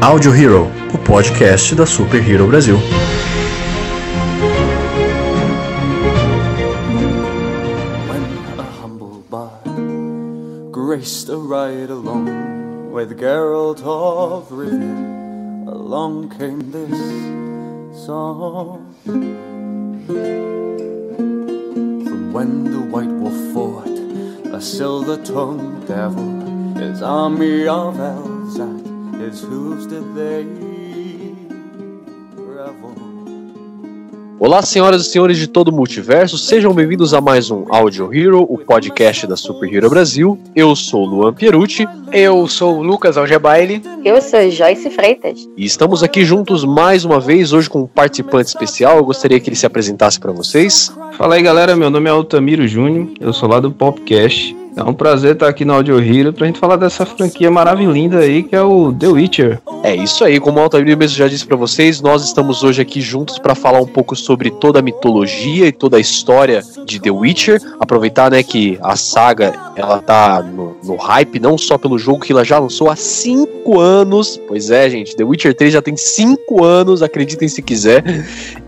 Audio Hero, o podcast da Super Hero Brasil. When a humble bard graced a ride along with Geralt of Rivia, along came this song. From when the White Wolf fought a silver-tongued devil, his army of elves at Olá, senhoras e senhores de todo o multiverso, sejam bem-vindos a mais um Audio Hero, o podcast da Super Hero Brasil. Eu sou o Luan Pierucci Eu sou o Lucas Algebaile. Eu sou Joyce Freitas. e estamos aqui juntos mais uma vez, hoje com um participante especial. Eu gostaria que ele se apresentasse para vocês. Fala aí galera, meu nome é Altamiro Júnior, eu sou lá do Popcast. É um prazer estar aqui no Audio Hero pra gente falar dessa franquia maravilhosa aí que é o The Witcher. É isso aí, como o Altair mesmo já disse para vocês, nós estamos hoje aqui juntos para falar um pouco sobre toda a mitologia e toda a história de The Witcher. Aproveitar, né, que a saga ela tá no, no hype não só pelo jogo que ela já lançou há 5 anos. Pois é, gente, The Witcher 3 já tem 5 anos, acreditem se quiser.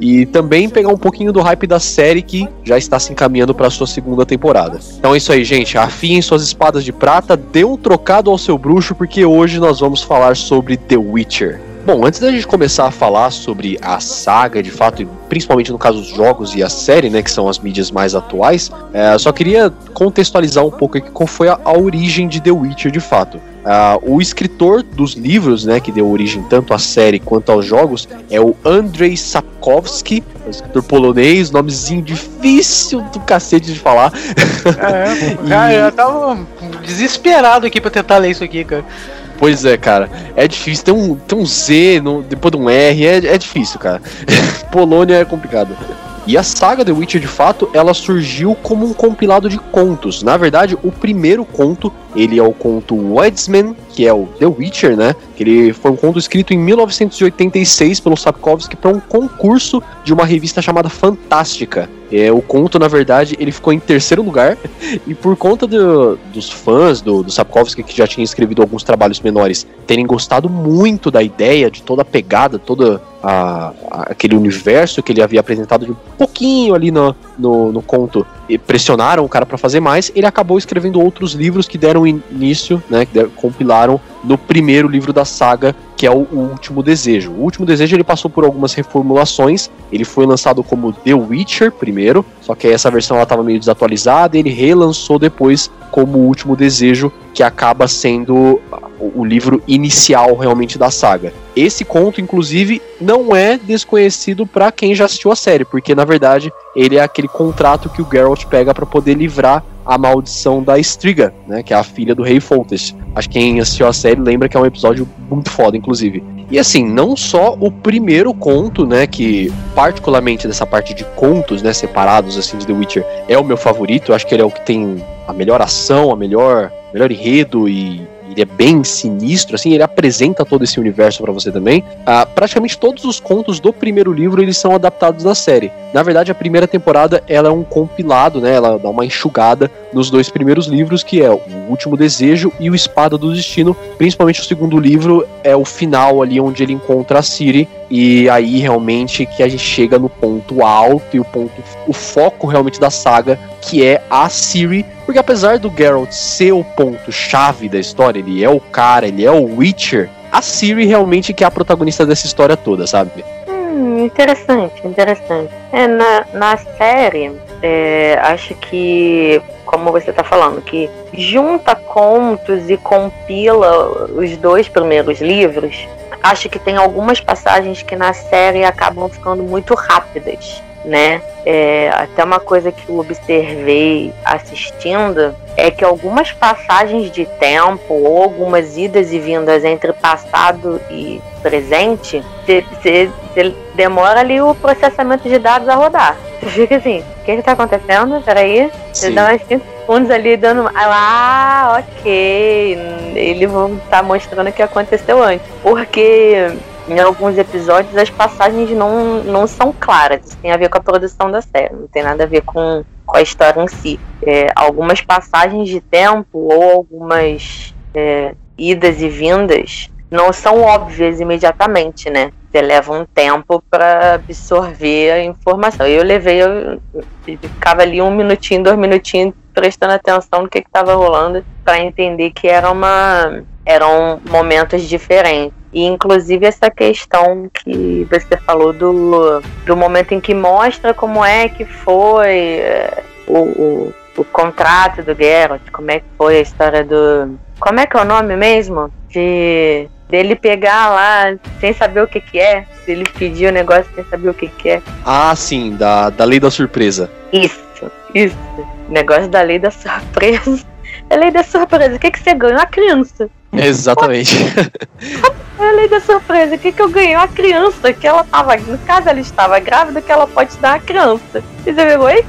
E também pegar um pouquinho do hype da série que já está se encaminhando para sua segunda temporada. Então é isso aí, gente. Afiem suas espadas de prata, dê um trocado ao seu bruxo, porque hoje nós vamos falar sobre The Witcher. Bom, antes da gente começar a falar sobre a saga, de fato, e principalmente no caso os jogos e a série, né, que são as mídias mais atuais, é, só queria contextualizar um pouco aqui qual foi a, a origem de The Witcher, de fato. Ah, o escritor dos livros, né, que deu origem tanto à série quanto aos jogos, é o Andrzej Sapkowski, um escritor polonês, nomezinho difícil do cacete de falar. É, cara, eu tava desesperado aqui pra tentar ler isso aqui, cara. Pois é, cara. É difícil. Tem um, tem um Z no- depois de um R. É, é difícil, cara. Polônia é complicado. E a saga The Witcher, de fato, ela surgiu como um compilado de contos. Na verdade, o primeiro conto, ele é o conto Wedsman, que é o The Witcher, né? Que ele foi um conto escrito em 1986 pelo Sapkowski para um concurso de uma revista chamada Fantástica. É, o conto, na verdade, ele ficou em terceiro lugar e por conta do- dos fãs do, do Sapkowski, que já tinha escrevido alguns trabalhos menores, terem gostado muito da ideia, de toda a pegada, todo a- a- aquele universo que ele havia apresentado de um pouquinho ali no, no, no conto, e pressionaram o cara para fazer mais, ele acabou escrevendo outros livros que deram início, né, que deram- compilaram no primeiro livro da saga, que é o, o Último Desejo. O Último Desejo ele passou por algumas reformulações, ele foi lançado como The Witcher primeiro, só que essa versão ela estava meio desatualizada, ele relançou depois como O Último Desejo, que acaba sendo o, o livro inicial realmente da saga. Esse conto, inclusive, não é desconhecido para quem já assistiu a série, porque na verdade ele é aquele contrato que o Geralt pega para poder livrar a maldição da Striga, né, que é a filha do rei Foltest. Acho que quem assistiu a série lembra que é um episódio muito foda, inclusive. E assim, não só o primeiro conto, né, que particularmente dessa parte de contos, né, separados assim de The Witcher, é o meu favorito. Acho que ele é o que tem a melhor ação, a melhor, melhor enredo e ele é bem sinistro, assim, ele apresenta todo esse universo pra você também. Ah, praticamente todos os contos do primeiro livro eles são adaptados da série. Na verdade, a primeira temporada ela é um compilado, né? Ela dá uma enxugada nos dois primeiros livros, que é o Último Desejo e o Espada do Destino. Principalmente o segundo livro é o final ali onde ele encontra a Ciri e aí realmente que a gente chega no ponto alto e o ponto, o foco realmente da saga, que é a Ciri, porque apesar do Geralt ser o ponto chave da história, ele é o cara, ele é o Witcher. A Ciri realmente que é a protagonista dessa história toda, sabe? Hum, interessante, interessante. É, na, na série, é, acho que, como você tá falando, que junta contos e compila os dois primeiros livros, acho que tem algumas passagens que na série acabam ficando muito rápidas, né? É, até uma coisa que eu observei assistindo é que algumas passagens de tempo ou algumas idas e vindas entre passado e presente, você demora ali o processamento de dados a rodar. Você fica assim, o que que tá acontecendo? Peraí. Você dá uns 5 segundos ali dando. Ah, ok. Ele tá mostrando o que aconteceu antes. Porque em alguns episódios as passagens não, não são claras. Isso tem a ver com a produção da série, não tem nada a ver com, com a história em si. É, algumas passagens de tempo ou algumas é, idas e vindas não são óbvias imediatamente, né? Você leva um tempo para absorver a informação. Eu levei, eu, ficava ali um minutinho, dois minutinhos prestando atenção no que estava rolando para entender que era uma eram momentos diferentes. E inclusive essa questão que você falou do, do momento em que mostra como é que foi é, o, o, o contrato do Geralt, como é que foi a história do. Como é que é o nome mesmo? De dele pegar lá sem saber o que que é, dele pedir o negócio sem saber o que que é. Ah, sim, da, da lei da surpresa. Isso, isso. Negócio da lei da surpresa. A lei da surpresa, o que que você ganha? Uma criança. Exatamente. É a lei da surpresa, o que que eu ganhei? Uma criança, que ela tava, no caso ela estava grávida, que ela pode dar uma criança. E você viu, oi?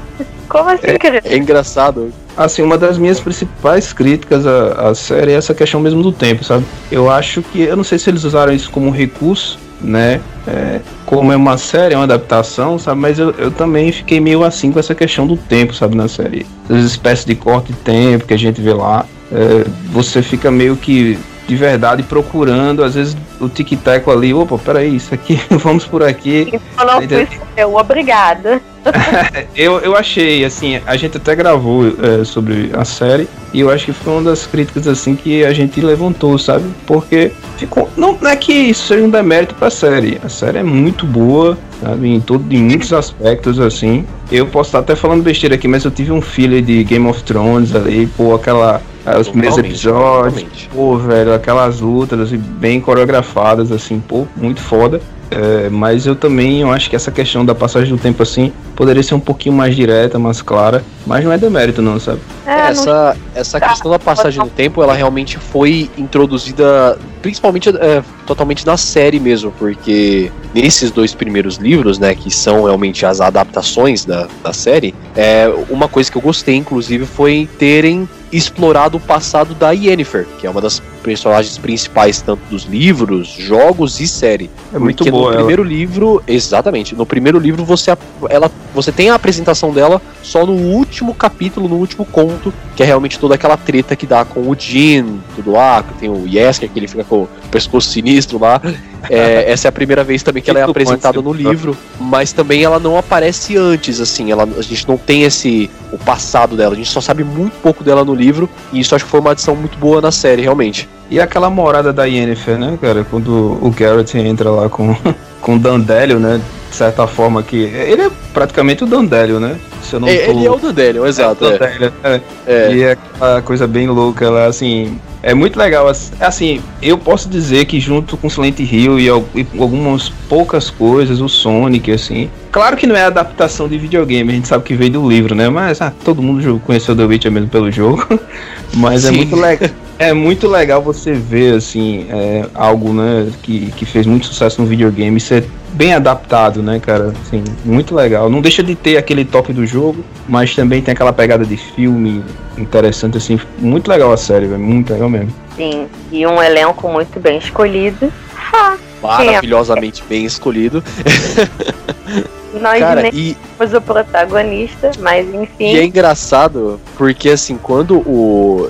Como assim, criança? é engraçado. Assim, uma das minhas principais críticas à, à série é essa questão mesmo do tempo, sabe? Eu acho que, eu não sei se eles usaram isso como recurso, né? É, como é uma série, é uma adaptação, sabe? Mas eu, eu também fiquei meio assim com essa questão do tempo, sabe? Na série. As espécies de corte de tempo que a gente vê lá. É, você fica meio que de verdade procurando, às vezes o tic-tac ali, opa, peraí, isso aqui, vamos por aqui. Então não fui eu, obrigada. eu, eu achei, assim, a gente até gravou é, sobre a série e eu acho que foi uma das críticas, assim, que a gente levantou, sabe? Porque ficou. Não, não é que isso seja um demérito pra série. A série é muito boa, sabe? Em, todo, em muitos aspectos, assim. Eu posso estar até falando besteira aqui, mas eu tive um feeling de Game of Thrones ali, pô, aquela. Ah, Os primeiros episódios, totalmente. pô, velho, aquelas lutas assim, bem coreografadas, assim, pô, muito foda. É, mas eu também eu acho que essa questão da passagem do tempo assim poderia ser um pouquinho mais direta, mais clara, mas não é demérito não, sabe? É, não- essa essa questão da passagem do tempo, ela realmente foi introduzida principalmente é, totalmente na série mesmo, porque nesses dois primeiros livros, né, que são realmente as adaptações da, da série, é, uma coisa que eu gostei, inclusive, foi terem explorado o passado da Yennefer, que é uma das personagens principais tanto dos livros, jogos e série. É muito Porque boa no ela. primeiro livro, exatamente, no primeiro livro você, ela, você tem a apresentação dela só no último capítulo, no último conto, que é realmente toda aquela treta que dá com o Jin, tudo lá, que tem o Yesker, que ele fica com o pescoço sinistro lá. É, essa é a primeira vez também que ela é apresentada no livro, mas também ela não aparece antes, assim, ela, a gente não tem esse o passado dela, a gente só sabe muito pouco dela no livro, e isso acho que foi uma adição muito boa na série, realmente. E aquela morada da Yennefer, né, cara? Quando o Garrett entra lá com, com o Dandelion, né? De certa forma que. Ele é praticamente o Dandelion, né? Se eu não É, tô... ele é o Dandelion, exato. É, Dandelion, é. é. E é aquela coisa bem louca lá, assim. É muito legal. ass- Assim, eu posso dizer que junto com Silent Hill e, e algumas poucas coisas, o Sonic, assim. Claro que não é adaptação de videogame, a gente sabe que veio do livro, né? Mas ah, todo mundo conheceu The Witcher mesmo pelo jogo. Mas é Sim. muito legal. É muito legal você ver, assim, é, algo, né, que, que fez muito sucesso no videogame ser bem adaptado, né, cara? Assim, muito legal. Não deixa de ter aquele toque do jogo, mas também tem aquela pegada de filme interessante, assim. Muito legal a série, velho. Muito legal mesmo. Sim, e um elenco muito bem escolhido. Ha, Maravilhosamente bem escolhido. nós Cara, nem e, o protagonista, mas E é enfim. engraçado porque assim, quando o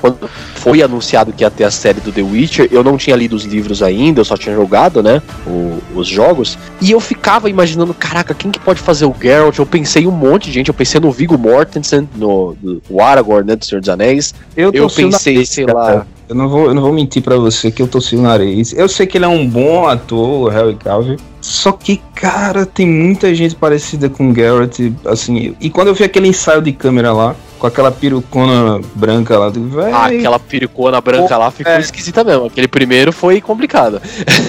quando foi anunciado que ia ter a série do The Witcher, eu não tinha lido os livros ainda, eu só tinha jogado, né, o- os jogos, e eu ficava imaginando, caraca, quem que pode fazer o Geralt? Eu pensei em um monte de gente, eu pensei no Viggo Mortensen, no, no Aragorn, né, do Senhor dos Anéis, eu o pensei, nariz, sei lá, Eu não, vou, eu não vou mentir pra você que eu torci o nariz. Eu sei que ele é um bom ator, o Harry Cavill. Só que, cara, tem muita gente parecida com Garrett, assim. E quando eu vi aquele ensaio de câmera lá, com aquela perucona branca lá, do velho. ah, aquela piricona branca lá ficou é. esquisita mesmo, aquele primeiro foi complicado.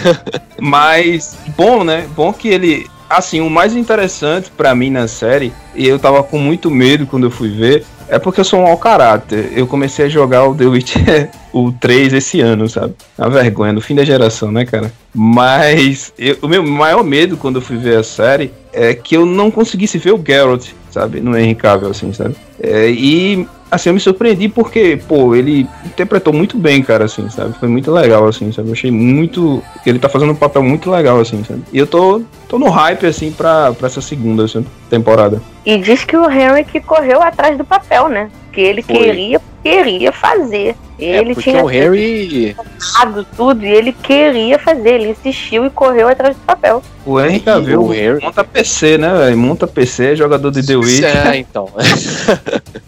Mas bom, né? Bom que ele. Assim, o mais interessante pra mim na série, e eu tava com muito medo quando eu fui ver, é porque eu sou um mau caráter. Eu comecei a jogar o The Witcher o 3 esse ano, sabe? A vergonha, no fim da geração, né, cara? Mas eu- o meu maior medo quando eu fui ver a série é que eu não conseguisse ver o Geralt, sabe? No Henry Cavill, assim, sabe? É, e assim, eu me surpreendi porque, pô, ele interpretou muito bem, cara, assim, sabe? Foi muito legal, assim, sabe? Eu achei muito. Ele tá fazendo um papel muito legal, assim, sabe? E eu tô, tô no hype, assim, pra, pra essa segunda assim, temporada. E diz que o Henry que correu atrás do papel, né? Que ele Foi. queria, queria fazer. Ele é, porque tinha o Harry. Errado tudo e ele queria fazer, ele insistiu e correu atrás do papel. O Henry o Cavill monta PC, né, velho? Monta PC, jogador de The Witch. É, então.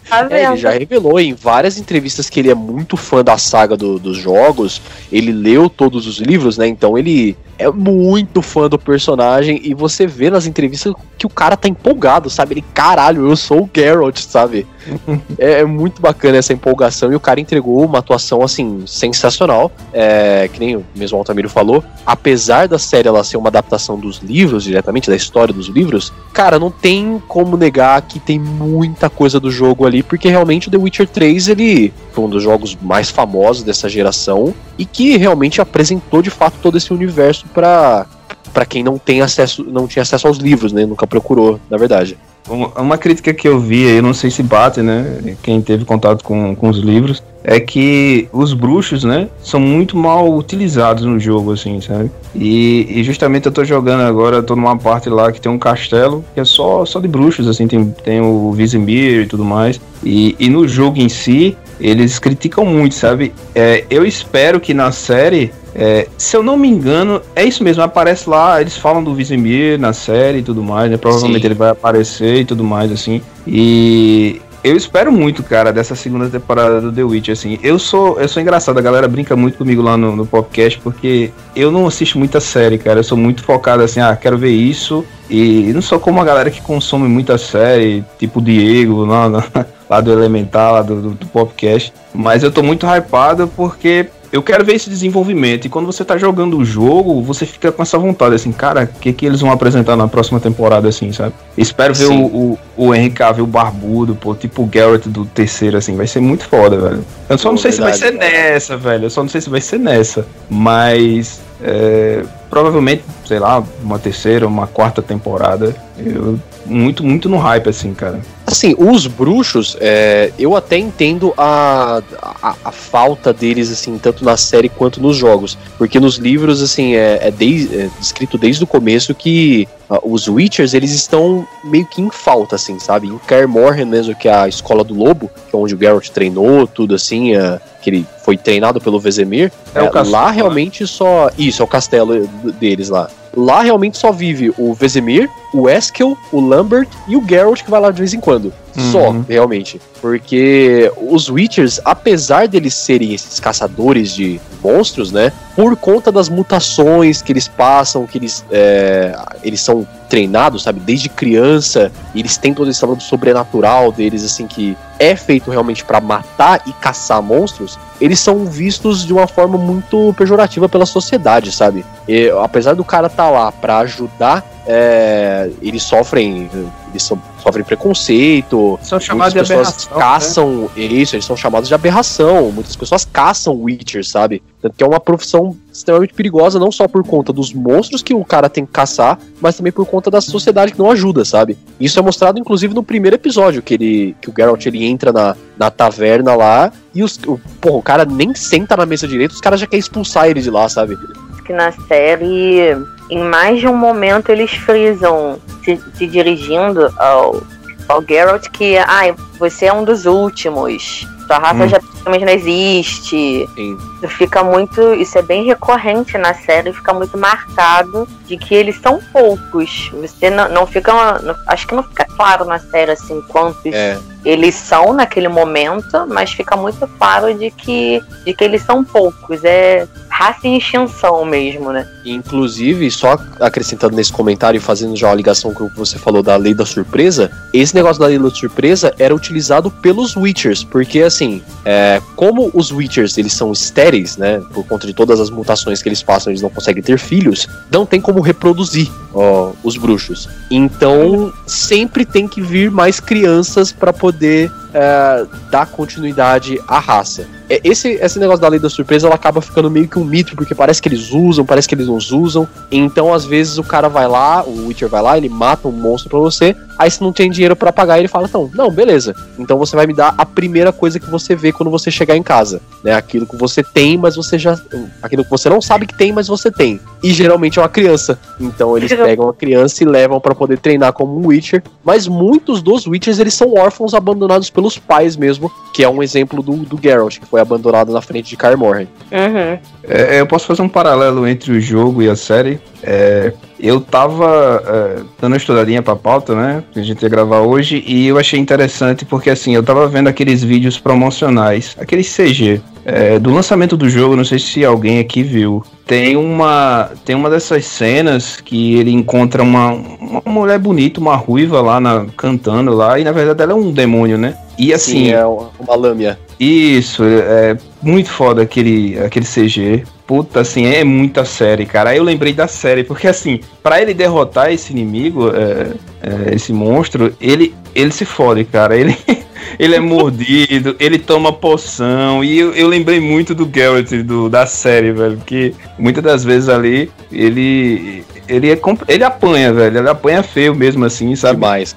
Tá É, ele já revelou em várias entrevistas que ele é muito fã da saga do- dos jogos. Ele leu todos os livros, né? Então ele é muito fã do personagem. E você vê nas entrevistas que o cara tá empolgado, sabe? Ele, caralho, eu sou o Geralt, sabe? é, é muito bacana essa empolgação. E o cara entregou uma atuação, assim, sensacional. É, que nem o mesmo Altamiro falou. Apesar da série ela ser uma adaptação dos livros, diretamente, da história dos livros, cara, não tem como negar que tem muita coisa do jogo ali, porque realmente o The Witcher 3 ele foi um dos jogos mais famosos dessa geração e que realmente apresentou de fato todo esse universo pra para quem não tem acesso, não tinha acesso aos livros, né? Nunca procurou, na verdade. Uma, crítica que eu vi, eu não sei se bate, né? Quem teve contato com, com os livros, é que os bruxos, né? São muito mal utilizados no jogo, assim, sabe? E, e justamente eu tô jogando agora, tô numa parte lá que tem um castelo que é só, só de bruxos, assim, tem, tem o Vizimir e tudo mais. E, e no jogo em si, eles criticam muito, sabe? É, eu espero que na série é, se eu não me engano, é isso mesmo, aparece lá, eles falam do Vizimir na série e tudo mais, né? Provavelmente Sim. ele vai aparecer e tudo mais, assim. E eu espero muito, cara, dessa segunda temporada do The Witch, assim. Eu sou, eu sou engraçado, a galera brinca muito comigo lá no, no podcast, porque eu não assisto muita série, cara. Eu sou muito focado assim, ah, quero ver isso. E não sou como a galera que consome muita série, tipo o Diego, lá, lá do Elementar, lá do, do, do podcast. Mas eu tô muito hypado porque eu quero ver esse desenvolvimento. E quando você tá jogando o jogo, você fica com essa vontade, assim, cara, o que, que eles vão apresentar na próxima temporada, assim, sabe? Espero ver Sim. o, o, o Henry Cavill barbudo, pô, tipo o Garrett do terceiro, assim, vai ser muito foda, velho. Eu só Pô, não sei se vai ser verdade, nessa, velho. Eu só não sei se vai ser nessa. Mas. é, provavelmente, sei lá, uma terceira, uma quarta temporada. Eu. Muito, muito no hype, assim, cara. Assim, os bruxos, é, eu até entendo a, a, a falta deles, assim, tanto na série quanto nos jogos. Porque nos livros, assim, é, é, desde- é descrito desde o começo que ah, os Witchers, eles estão meio que em falta, assim, sabe? Em Kaer Morhen mesmo, que é a escola do lobo, que é onde o Geralt treinou, tudo assim, é, que ele foi treinado pelo Vesemir. É o É, castelo, lá né? realmente só. Isso, é o castelo deles lá. Lá realmente só vive o Vesemir, o Eskel, o Lambert e o Geralt que vai lá de vez em quando. Só, Uhum. realmente. Porque os Witchers, apesar deles serem esses caçadores de monstros, né? Por conta das mutações que eles passam, que eles, é, eles são treinados, sabe? Desde criança, eles têm todo esse lado sobrenatural deles, assim, que é feito realmente pra matar e caçar monstros, eles são vistos de uma forma muito pejorativa pela sociedade, sabe? E, apesar do cara estar lá pra ajudar, é, eles sofrem, eles são- sofrem preconceito, São chamados de pessoas né? caçam isso, eles são chamados de aberração. Muitas pessoas caçam Witchers, sabe? Tanto que é uma profissão extremamente perigosa, não só por conta dos monstros que o cara tem que caçar, mas também por conta da sociedade que não ajuda, sabe? Isso é mostrado, inclusive, no primeiro episódio, que ele. que o Geralt ele entra na, na taverna lá e os. O, porra, o cara nem senta na mesa direito, os caras já querem expulsar ele de lá, sabe? que na série, em mais de um momento, eles frisam se, se dirigindo ao, ao Geralt que, ah, você é um dos últimos. Sua raça Hum. já praticamente não existe. Sim. Fica muito. Isso é bem recorrente na série, fica muito marcado de que eles são poucos. Você não, não fica. não- acho que não fica claro na série assim quantos É. eles são naquele momento, mas fica muito claro de que, de que eles são poucos. É raça em extinção mesmo, né? Inclusive, só acrescentando nesse comentário e fazendo já uma ligação com o que você falou da lei da surpresa, esse negócio da lei da surpresa era utilizado pelos Witchers, porque assim, é, como os Witchers eles são estéreis, né, por conta de todas as mutações que eles passam, eles não conseguem ter filhos, não tem como reproduzir ó, os bruxos. Então, sempre tem que vir mais crianças para poder é, dar continuidade à raça. É, Esse, esse negócio da lei da surpresa ela acaba ficando meio que um mito, porque parece que eles usam, parece que eles não usam. Então, às vezes, o cara vai lá, o Witcher vai lá, ele mata um monstro pra você, Aí se não tem dinheiro para pagar, ele fala: "Então, não, beleza. Então você vai me dar a primeira coisa que você vê quando você chegar em casa, né? Aquilo que você tem, mas você já aquilo que você não sabe que tem, mas você tem. E geralmente é uma criança. Então eles pegam a criança e levam para poder treinar como um Witcher, mas muitos dos Witchers eles são órfãos abandonados pelos pais mesmo, que é um exemplo do, do Geralt, que foi abandonado na frente de Kaer Morhen. Uhum. É, eu posso fazer um paralelo entre o jogo e a série. É, eu tava é, dando uma estudadinha pra pauta, né? Que a gente ia gravar hoje, e eu achei interessante porque assim, eu tava vendo aqueles vídeos promocionais, aqueles CG. é, do lançamento do jogo, não sei se alguém aqui viu. Tem uma, tem uma dessas cenas que ele encontra uma, uma mulher bonita, uma ruiva lá na, cantando lá, e na verdade ela é um demônio, né? E assim, Sim, é uma lâmina. isso, é muito foda aquele, aquele CG. Puta, assim, é muita série, cara. Aí eu lembrei da série, porque assim, para ele derrotar esse inimigo, é, é, esse monstro, ele, ele se fode, cara. Ele, ele é mordido, ele toma poção. E eu, eu lembrei muito do Geralt do, da série, velho. Porque muitas das vezes ali, ele. Ele, é, ele apanha, velho. Ele apanha feio mesmo, assim, sabe? Demais.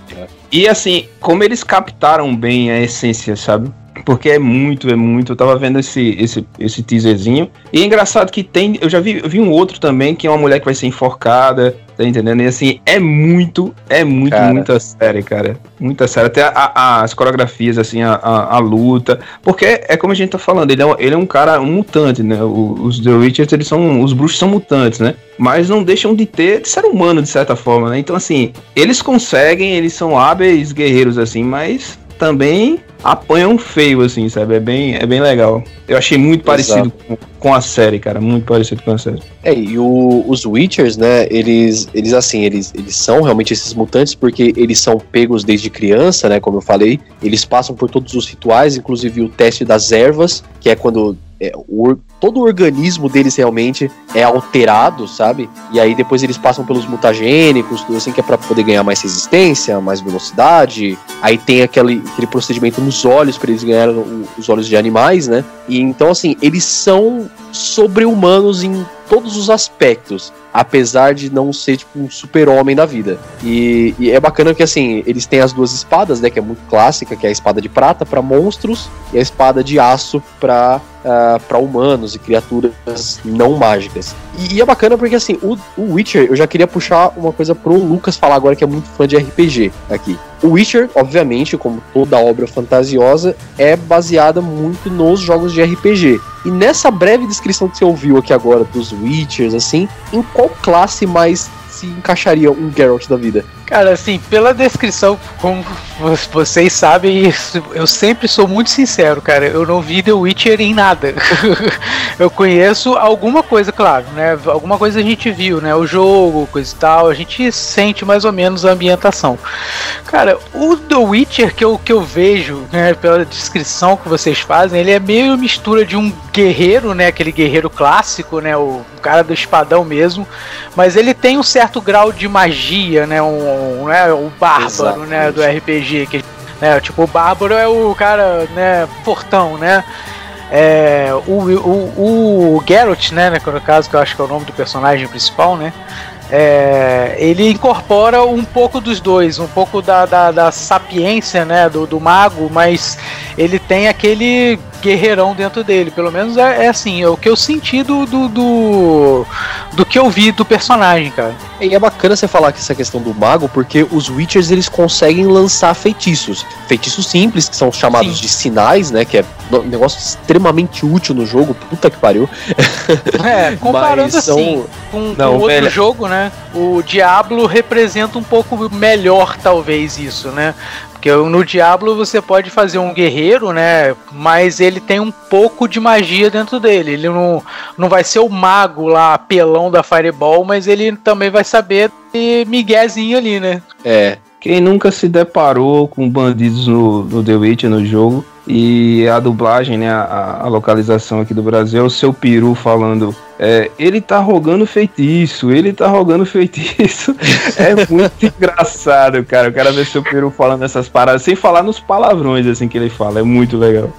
E assim, como eles captaram bem a essência, sabe? Porque é muito, é muito. Eu tava vendo esse, esse, esse teaserzinho. E é engraçado que tem. Eu já vi, eu vi um outro também, que é uma mulher que vai ser enforcada. Tá entendendo? E assim, é muito, é muito, Cara. muita série, cara. Muita série. Até a- a- as coreografias, assim, a, a, luta. Porque é como a gente tá falando, ele é um, ele é um cara, um mutante, né? O- os The Witchers, eles são. Os bruxos são mutantes, né? Mas não deixam de ter de ser humano, de certa forma, né? Então, assim, eles conseguem, eles são hábeis guerreiros, assim, mas também apanham feio, assim, sabe? É bem, é bem legal. Eu achei muito parecido com, com a série, cara. Muito parecido com a série. É, e o- os Witchers, né, eles, eles assim, eles, eles são realmente esses mutantes porque eles são pegos desde criança, né, como eu falei, eles passam por todos os rituais, inclusive o teste das ervas, que é quando é, o todo o organismo deles realmente é alterado, sabe? E aí depois eles passam pelos mutagênicos, tudo assim, que é pra poder ganhar mais resistência, mais velocidade. Aí tem aquele, aquele procedimento nos olhos, para eles ganharem os olhos de animais, né? E então, assim, eles são sobre-humanos em todos os aspectos, apesar de não ser tipo um super-homem da vida. E, e é bacana que assim, eles têm as duas espadas, né, que é muito clássica, que é a espada de prata para monstros e a espada de aço para para humanos e criaturas não mágicas. E, e é bacana porque assim, o, o Witcher, eu já queria puxar uma coisa pro Lucas falar agora que é muito fã de RPG aqui. O Witcher, obviamente, como toda obra fantasiosa, é baseada muito nos jogos de RPG. E nessa breve descrição que você ouviu aqui agora dos Witchers, assim, em qual classe mais se encaixaria um Geralt da vida? Cara, assim, pela descrição, como vo- vocês sabem, eu sempre sou muito sincero, cara. Eu não vi The Witcher em nada. eu conheço alguma coisa, claro, né? Alguma coisa a gente viu, né? O jogo, coisa e tal. A gente sente mais ou menos a ambientação. Cara, o The Witcher que eu, que eu vejo, né, pela descrição que vocês fazem, ele é meio mistura de um guerreiro, né? Aquele guerreiro clássico, né? O cara do espadão mesmo. Mas ele tem um certo grau de magia, né? Um, né, o bárbaro, né? Do RPG. Que, né, tipo, o bárbaro é o cara, né? Fortão, né? É, o, o, o Geralt, né, né, no caso, que eu acho que é o nome do personagem principal, né? é, ele incorpora um pouco dos dois, um pouco da, da, da sapiência né, do, do mago, mas ele tem aquele guerreirão dentro dele. Pelo menos é, é assim, é o que eu senti do, do, do, do que eu vi do personagem, cara. E é bacana você falar que essa questão do mago, porque os Witchers eles conseguem lançar feitiços. Feitiços simples, que são chamados Sim. de sinais, né? Que é um negócio extremamente útil no jogo, puta que pariu. É, comparando são- assim com, com Não, outro velho. jogo, né? O Diablo representa um pouco melhor, talvez, isso, né? Porque no Diablo você pode fazer um guerreiro, né? Mas ele tem um pouco de magia dentro dele. Ele não, não vai ser o mago lá, pelão da Fireball, mas ele também vai saber ter miguezinho ali, né? É. Quem nunca se deparou com bandidos no, no The Witcher, no jogo, e a dublagem, né, a, a localização aqui do Brasil, é o seu peru falando, é, ele tá rogando feitiço, ele tá rogando feitiço. É muito engraçado, cara, o cara vê seu peru falando essas paradas, sem falar nos palavrões, assim, que ele fala, é muito legal.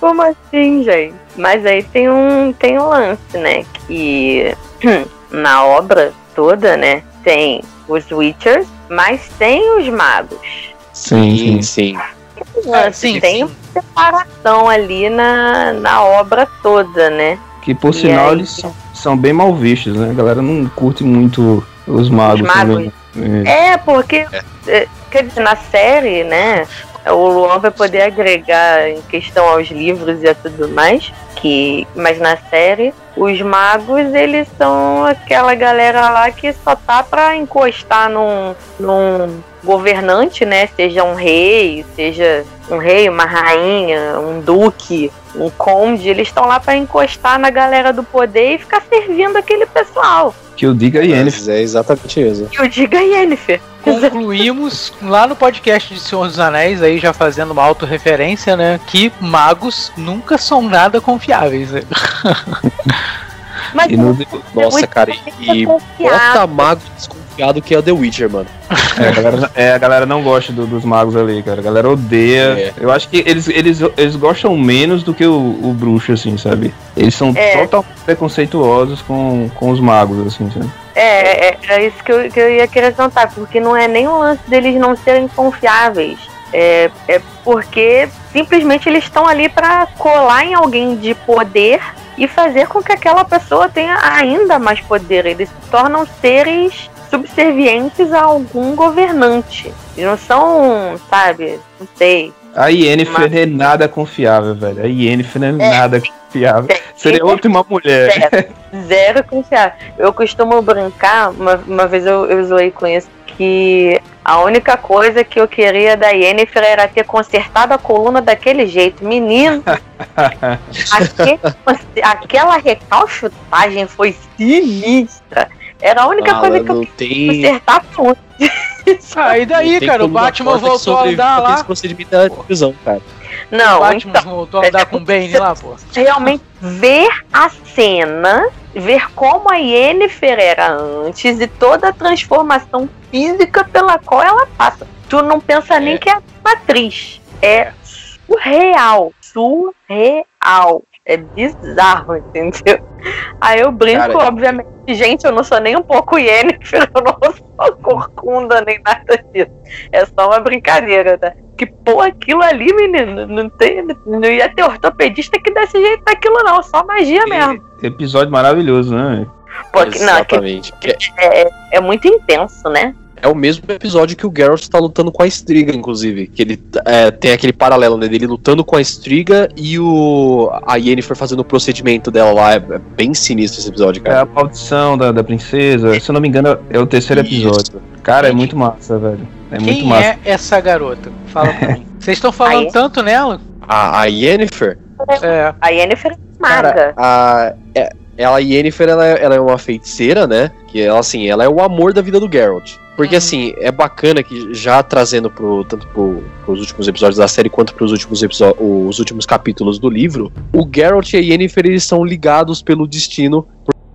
Como assim, gente? Mas aí tem um, tem um lance, né? Que na obra toda, né? Tem os Witchers, mas tem os magos. Sim, sim. Assim, sim, tem sim. uma separação ali na, na obra toda, né? Que por E sinal aí? eles são, são bem mal vistos, né? A galera não curte muito os magos, magos. também. É. É, porque, é, quer dizer, na série, né? O Luan vai poder agregar em questão aos livros e a tudo mais. Que, mas na série, os magos, eles são aquela galera lá que só tá pra encostar num, num governante, né? Seja um rei, seja um rei, uma rainha, um duque, um conde. Eles estão lá pra encostar na galera do poder e ficar servindo aquele pessoal. Que eu diga Yennefer. É exatamente isso. E o diga Yennefer. Concluímos lá no podcast de Senhor dos Anéis, aí já fazendo uma autorreferência, né? Que magos nunca são nada confiáveis. né? Mas E no, Nossa, muito cara, e bota mago desconfiado que é The Witcher, mano. é, a galera, é, a galera não gosta do- dos magos ali, cara. A galera odeia. É. Eu acho que eles, eles, eles gostam menos do que o, o bruxo, assim, sabe? Eles são É. totalmente preconceituosos com, com os magos, assim, sabe? É, é, é isso que eu, que eu ia acrescentar, porque não é nem o lance deles não serem confiáveis. É, é porque simplesmente eles estão ali para colar em alguém de poder e fazer com que aquela pessoa tenha ainda mais poder. Eles se tornam seres subservientes a algum governante. Eles não são, sabe, não sei. A Yennefer Mas- é nada confiável, velho. A Yennefer não é, É. nada confiável. É. Seria outra uma mulher. Zero. Zero confiável. Eu costumo brincar, uma, uma vez eu, eu zoei com isso, que a única coisa que eu queria da Yennefer era ter consertado a coluna daquele jeito. Menino, aquele- aquela recalchutagem foi sinistra. Era a única Fala, coisa que eu tem. consertar muito. Ah, e daí, cara? O Batman voltou a andar lá. da prisão, cara. O Não, Batman então, voltou a andar com o Bane lá, pô. realmente ver a cena, ver como a Yennefer era antes e toda a transformação física pela qual ela passa. Tu não pensa nem É. que é uma atriz. É surreal. Surreal. É bizarro, entendeu? Aí eu brinco, Cara, obviamente, gente, eu não sou nem um pouco Yennefer, eu não sou corcunda nem nada disso. É só uma brincadeira, tá? Que, pô, aquilo ali, menino, não, tem, não ia ter ortopedista que desse jeito naquilo, não. Só magia mesmo. Episódio maravilhoso, né? Pô, que- não, que Exatamente. Que é, é muito intenso, né? É o mesmo episódio que o Geralt tá lutando com a Striga, inclusive. Que ele é, tem aquele paralelo, né? Dele lutando com a Striga e o a Yennefer fazendo o procedimento dela lá. É, é bem sinistro esse episódio, É cara. a maldição da, da princesa. Se eu não me engano, é o terceiro episódio. Isso. Cara, é muito massa, velho. É muito Quem massa. é essa garota? Fala pra mim. Vocês estão falando Aí. tanto nela? A, a Yennefer, É. A Yennefer é maga. cara, a, é, ela, a Yennefer, ela, é- ela é uma feiticeira, né? Que ela, assim, ela é o amor da vida do Geralt. Porque, Uhum. assim, é bacana que já trazendo pro, tanto pro, pros últimos episódios da série quanto pros últimos, os últimos capítulos do livro, o Geralt e a Yennefer, eles são ligados pelo destino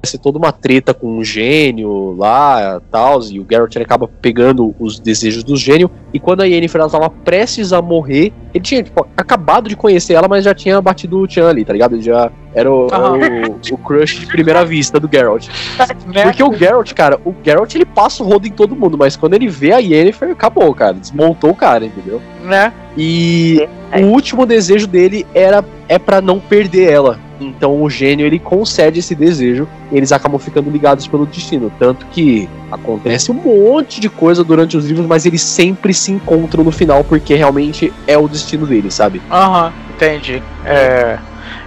ser toda uma treta com um gênio lá tal, e o Geralt ele acaba pegando os desejos do gênio, e quando a Yennefer ela tava prestes a morrer, ele tinha tipo, acabado de conhecer ela, mas já tinha batido o Tchan ali, tá ligado? Ele já era o, era o, o crush de primeira vista do Geralt. Né? Porque o Geralt, cara, o Geralt ele passa o rodo em todo mundo, mas quando ele vê a Yennefer, acabou, cara. Desmontou o cara, entendeu? Né? E o último desejo dele era é para não perder ela. Então o gênio ele concede esse desejo e eles acabam ficando ligados pelo destino. Tanto que acontece um monte de coisa durante os livros, mas eles sempre se encontram no final porque realmente é o destino deles, sabe? Aham, entendi. É.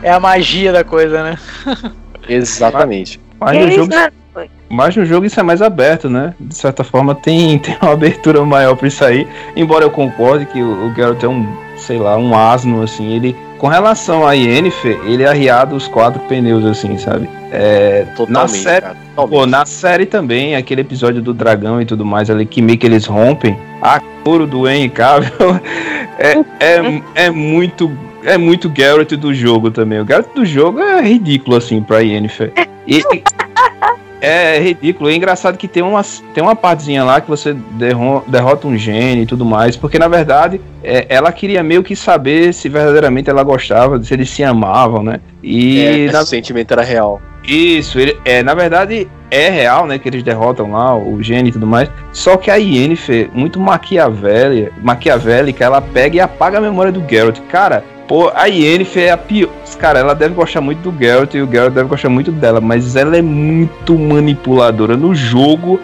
É a magia da coisa, né? Exatamente. Mas no, jogo, mas no jogo isso é mais aberto, né? De certa forma tem, tem uma abertura maior pra isso aí. Embora eu concorde que o, o Geralt é um, sei lá, um asno, assim. Ele, com relação a Yennefer, ele é arriado os quatro pneus, assim, sabe? É, Totalmente. na série, cara. Pô, na série também, aquele episódio do dragão e tudo mais ali, que meio que eles rompem, a couro do Henry Cavill é, é, é muito é muito Geralt do jogo também. O Geralt do jogo é ridículo, assim, pra Yennefer. E- é ridículo. É engraçado que tem uma, tem uma partezinha lá que você derro- derrota um gênio e tudo mais, porque na verdade é, ela queria meio que saber se verdadeiramente ela gostava, se eles se amavam, né? E É, na esse sentimento era real. isso, ele, é, na verdade, é real, né? Que eles derrotam lá o Gene e tudo mais. Só que a Yennefer, muito maquiavélica, maquiavélica, ela pega e apaga a memória do Geralt. Cara, pô, a Yennefer é a pior. Cara, ela deve gostar muito do Geralt e o Geralt deve gostar muito dela, mas ela é muito manipuladora. No jogo,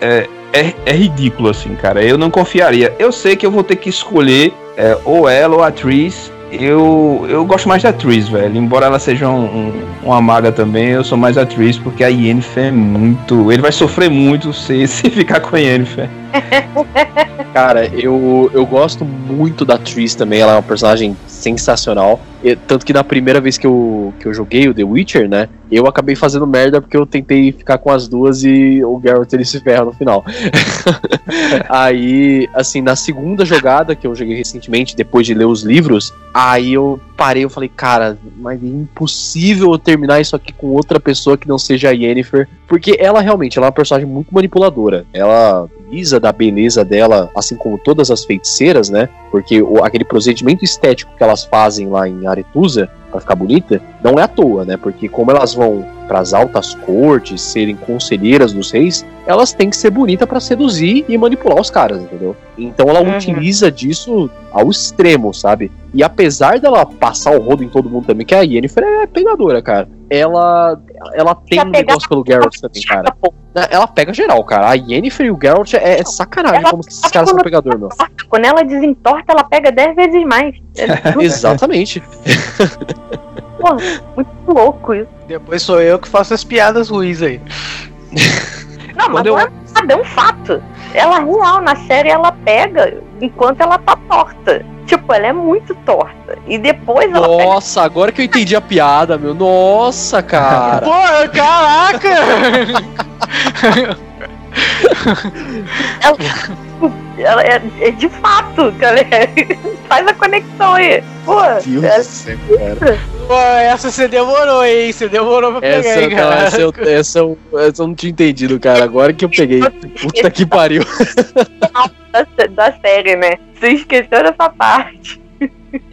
é, é, é ridículo, assim, cara. Eu não confiaria. Eu sei que eu vou ter que escolher é, ou ela ou a Tris eu, eu gosto mais da Tris, velho. Embora ela seja um, um, uma maga também, eu sou mais a Tris, porque a Yennefer é muito. Ele vai sofrer muito se, se ficar com a Yennefer. Cara, eu, eu gosto muito da Tris também, ela é uma personagem sensacional. Tanto que na primeira vez que eu, que eu joguei o The Witcher, né, eu acabei fazendo merda porque eu tentei ficar com as duas e o Geralt ele se ferra no final. aí, assim, na segunda jogada que eu joguei recentemente, depois de ler os livros, aí eu parei, eu falei, cara, mas é impossível eu terminar isso aqui com outra pessoa que não seja a Yennefer, porque ela realmente ela é uma personagem muito manipuladora. Ela visa da beleza dela, assim como todas as feiticeiras, né? Porque o, aquele procedimento estético que elas fazem lá em Aretusa para ficar bonita, não é à toa, né? Porque como elas vão para as altas cortes, serem conselheiras dos reis, elas têm que ser bonitas para seduzir e manipular os caras, entendeu? Então ela uhum. utiliza disso ao extremo, sabe? E apesar dela passar o rodo em todo mundo também, que a Yennefer é pegadora, cara. Ela ela tem um negócio pelo Geralt também, cara. Ela pega geral, cara. A Yennefer e o Geralt é, é sacanagem ela como que esses caras são pegador, meu. Quando ela desentorta, ela pega 10 vezes mais. É Exatamente. Pô, muito louco isso. Depois sou eu que faço as piadas ruins aí. Não, mas eu... não é nada, é um fato. Ela real, na série ela pega enquanto ela tá torta. Tipo, ela é muito torta. E depois ela Nossa, pega... agora que eu entendi a piada, meu. Nossa, cara. Pô, caraca! ela, ela é, é, de fato, ela é, faz a conexão aí. Pô, Deus é, céu, cara. Pô, essa você demorou, hein? Você demorou pra essa, pegar, hein, cara. Essa, eu, essa, eu, essa eu não tinha entendido, cara. Agora que eu peguei. Puta que pariu. da, da série, né? Você esqueceu dessa parte.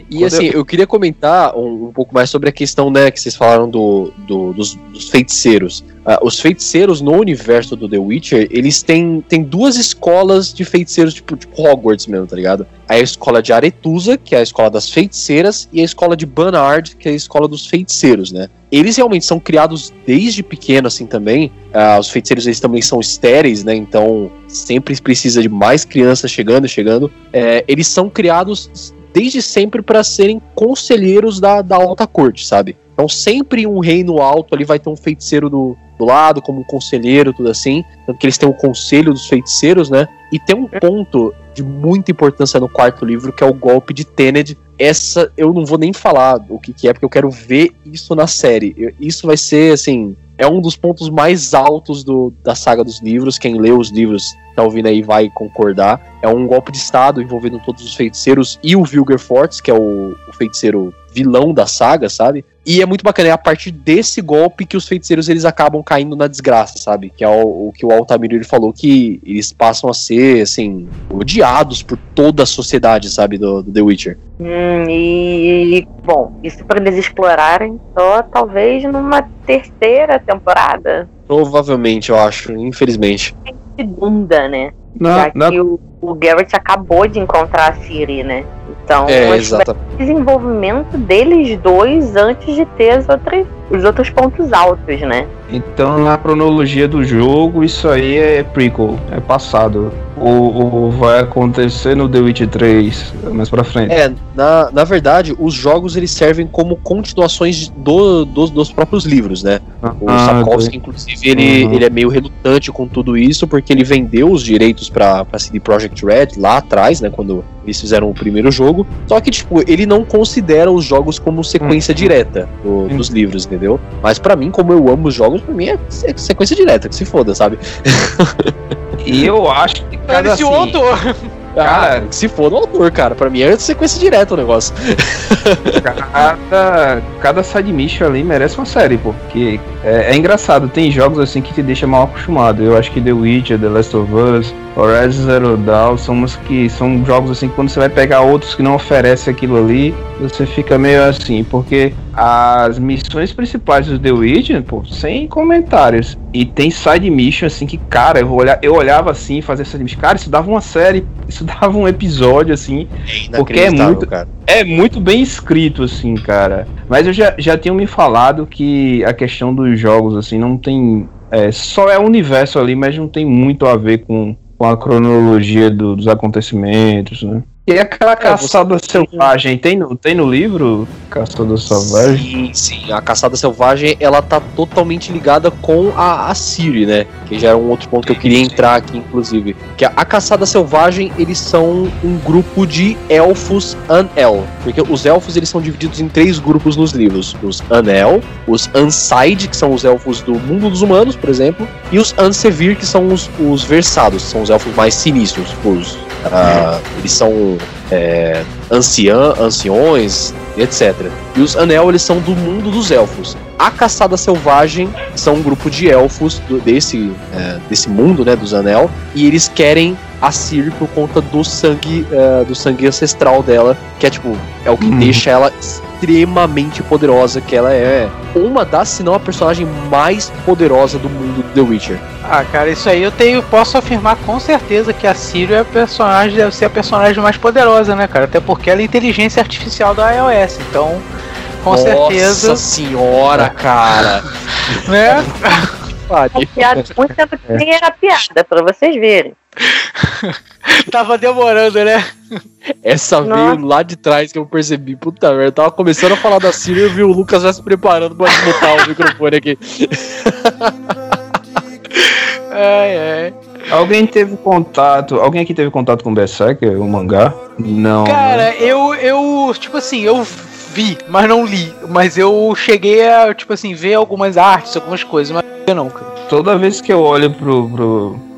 E assim, eu queria comentar um, um, pouco mais sobre a questão, né, que vocês falaram do, do dos, dos, feiticeiros. Uh, os feiticeiros no universo do The Witcher, eles têm, têm duas escolas de feiticeiros, tipo, tipo Hogwarts mesmo, tá ligado? A escola de Aretusa, que é a escola das feiticeiras, e a escola de Banard, que é a escola dos feiticeiros, né? Eles realmente são criados desde pequeno, assim, também. Uh, os feiticeiros, eles também são estéreis, né? Então, sempre precisa de mais crianças chegando e chegando. É, eles são criados desde sempre para serem conselheiros da, da alta corte, sabe? Então sempre um reino alto ali vai ter um feiticeiro do, do lado, como um conselheiro, tudo assim. Tanto que eles têm o conselho dos feiticeiros, né? E tem um ponto de muita importância no quarto livro, que é o golpe de Tened. Essa eu não vou nem falar o que, que é, porque eu quero ver isso na série. Isso vai ser, assim, é um dos pontos mais altos do, da saga dos livros. Quem lê os livros tá ouvindo aí vai concordar. É um golpe de estado envolvendo todos os feiticeiros e o Vilgerfortz, que é o, o feiticeiro vilão da saga, sabe? E é muito bacana, é a partir desse golpe que os feiticeiros eles acabam caindo na desgraça, sabe? Que é o, o que o Altamiro ele falou que eles passam a ser, assim, odiados por toda a sociedade, sabe, do, do The Witcher. Hum, e, bom, isso para eles explorarem só talvez numa terceira temporada. Provavelmente, eu acho, infelizmente. Segunda, né? Não, Já não. que o, o Garrett acabou de encontrar a Siri, né? Então, é, exatamente. desenvolvimento deles dois antes de ter as outras, os outros pontos altos, né? Então, na cronologia do jogo, isso aí é prequel, é passado. Ou, ou vai acontecer no The Witch 3 mais pra frente? É, na, na verdade, os jogos eles servem como continuações do, dos, dos próprios livros, né? Ah, o Sapkowski, inclusive, ele, uhum. ele é meio relutante com tudo isso, porque ele vendeu os direitos pra, pra CD Projekt Red lá atrás, né? Quando eles fizeram o primeiro jogo. Só que, tipo, ele não considera os jogos como sequência uhum. direta do, dos livros, entendeu? Mas para mim, como eu amo os jogos, pra mim é sequência direta, que se foda, sabe? E eu acho que cada assim, o autor. Cara, se for no autor, cara. Pra mim é sequência direta o negócio. Cada, cada side mission ali merece uma série, pô. Porque é, é, engraçado, tem jogos assim que te deixa mal acostumado. Eu acho que The Witcher, The Last of Us, Horizon Zero Dawn são umas que são jogos assim que quando você vai pegar outros que não oferecem aquilo ali, você fica meio assim, porque as missões principais do The Witcher, pô, sem comentários. E tem side mission, assim, que, cara, eu, olha, eu olhava assim e fazia side mission. Cara, isso dava uma série, isso dava um episódio, assim. porque é muito, cara. é muito bem escrito, assim, cara. Mas eu já, já tinha me falado que a questão dos jogos, assim, não tem. É, só é o universo ali, mas não tem muito a ver com, com a cronologia do- dos acontecimentos, né? E aquela caçada selvagem, tem no, tem no livro Caçada Selvagem? Sim, sim. A caçada selvagem, ela tá totalmente ligada com a, a Siri, né? Que já era um outro ponto que eu queria entrar aqui, inclusive. Que a, a caçada selvagem, eles são um grupo de elfos Anel. Porque os elfos, eles são divididos em três grupos nos livros. Os Anel, os Unside, que são os elfos do mundo dos humanos, por exemplo. E os Ansevir, que são os, os versados, que são os elfos mais sinistros. Os, ah, eles são é, anciã, anciões, etc. E os Anel, eles são do mundo dos elfos. A Caçada Selvagem são um grupo de elfos do- desse, é, desse mundo, né, dos Anel, e eles querem a Ciri por conta do sangue, é, do sangue ancestral dela, que é tipo, é o que Uhum. deixa ela extremamente poderosa, que ela é uma das, se não a personagem mais poderosa do mundo do The Witcher. Ah, cara, isso aí eu tenho, posso afirmar com certeza que a Ciri é a personagem, deve ser a personagem mais poderosa, né, cara? Até porque ela é a inteligência artificial da iOS, então com Nossa certeza, senhora, cara! né? Pare. Piada, muito tempo que nem era piada, pra vocês verem. Tava demorando, né? Essa Nossa. veio lá de trás que eu percebi. Puta merda, eu tava começando a falar da Siri e eu vi o Lucas já se preparando pra desmutar o microfone aqui. Ai, ai. Alguém teve contato, alguém aqui teve contato com Berserker, o mangá? Não. né? Cara, eu, eu, tipo assim, eu vi, mas não li. Mas eu cheguei a, tipo assim, ver algumas artes, algumas coisas, mas eu não, cara. Toda vez que eu olho pro, pro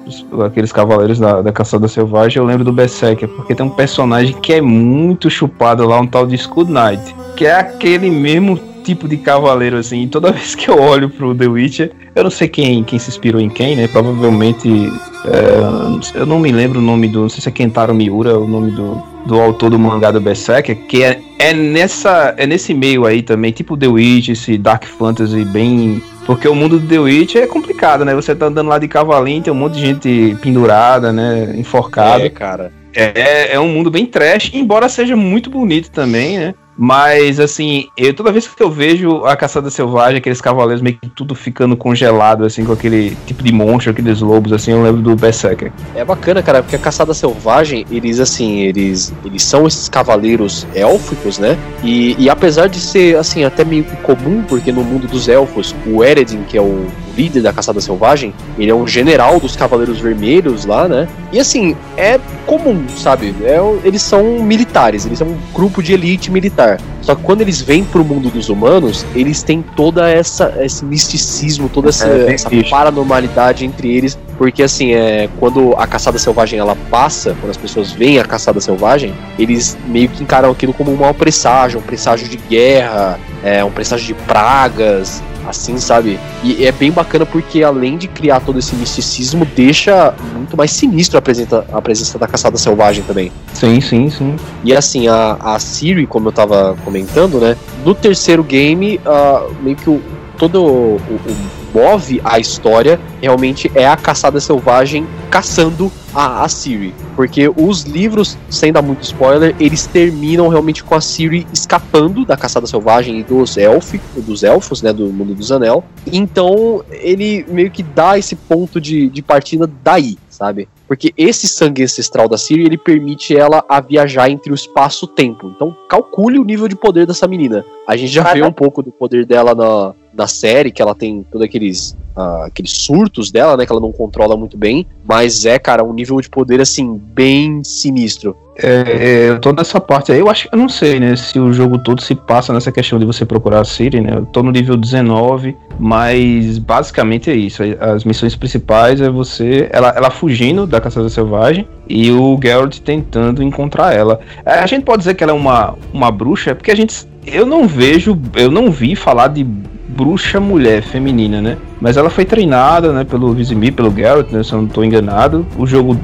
aqueles cavaleiros da, da Caçada Selvagem, eu lembro do Berserker, porque tem um personagem que é muito chupado lá, um tal de Skull Knight, que é aquele mesmo tipo de cavaleiro, assim, e toda vez que eu olho pro The Witcher, eu não sei quem, quem se inspirou em quem, né, provavelmente, é, eu não me lembro o nome do, não sei se é Kentaro Miura, o nome do, do autor do mangá do Berserker, que é, é, nessa, é nesse meio aí também, tipo The Witcher, esse Dark Fantasy bem porque o mundo do The Witch é complicado, né? Você tá andando lá de cavalinho, tem um monte de gente pendurada, né? Enforcada. É, cara. É, é um mundo bem trash, embora seja muito bonito também, né? Mas, assim, eu, toda vez que eu vejo a Caçada Selvagem, aqueles cavaleiros meio que tudo ficando congelado, assim, com aquele tipo de monstro, aqueles lobos, assim, eu lembro do Berserker. É bacana, cara, porque a caçada selvagem, eles assim, eles, eles são esses cavaleiros élficos, né? E, e apesar de ser assim até meio comum, porque no mundo dos elfos, o Eredin, que é o líder da caçada selvagem, ele é um general dos cavaleiros vermelhos lá, né? E assim, é comum, sabe? É, eles são militares, eles são um grupo de elite militar. Só que quando eles vêm pro mundo dos humanos, eles têm toda essa esse misticismo, toda essa, É, essa paranormalidade entre eles, porque assim, é quando a caçada selvagem ela passa, quando as pessoas veem a caçada selvagem, eles meio que encaram aquilo como um mau presságio, um presságio de guerra, é, um presságio de pragas, assim, sabe? E é bem bacana porque além de criar todo esse misticismo, deixa muito mais sinistro a presença, a presença da caçada selvagem também. Sim, sim, sim. E assim, a, a Siri, como eu tava comentando, né? No terceiro game, ah, meio que o, todo o, o move a história realmente é a caçada selvagem caçando a, a Siri. Porque os livros, sem dar muito spoiler, eles terminam realmente com a Siri escapando da caçada selvagem e dos, elf, dos elfos, né? Do mundo dos anel. Então ele meio que dá esse ponto de, de partida daí, sabe? Porque esse sangue ancestral da Siri, ele permite ela a viajar entre o espaço e o tempo. Então calcule o nível de poder dessa menina. A gente já vê um pouco do poder dela na, na série, que ela tem todos aqueles, aqueles surtos dela, né? Que ela não controla muito bem. Mas é, cara, um nível de poder, assim, bem sinistro. É, é, tô nessa parte aí, eu acho que eu não sei, né, se o jogo todo se passa nessa questão de você procurar a Siri, né? Eu tô no nível 19, mas basicamente é isso. As missões principais é você, ela, ela fugindo da caçada selvagem e o Geralt tentando encontrar ela. É, A gente pode dizer que ela é uma, uma bruxa, porque a gente eu não vejo, eu não vi falar de bruxa mulher feminina, né? Mas ela foi treinada, né, pelo Vizimir, pelo Geralt, né, se eu não tô enganado. O jogo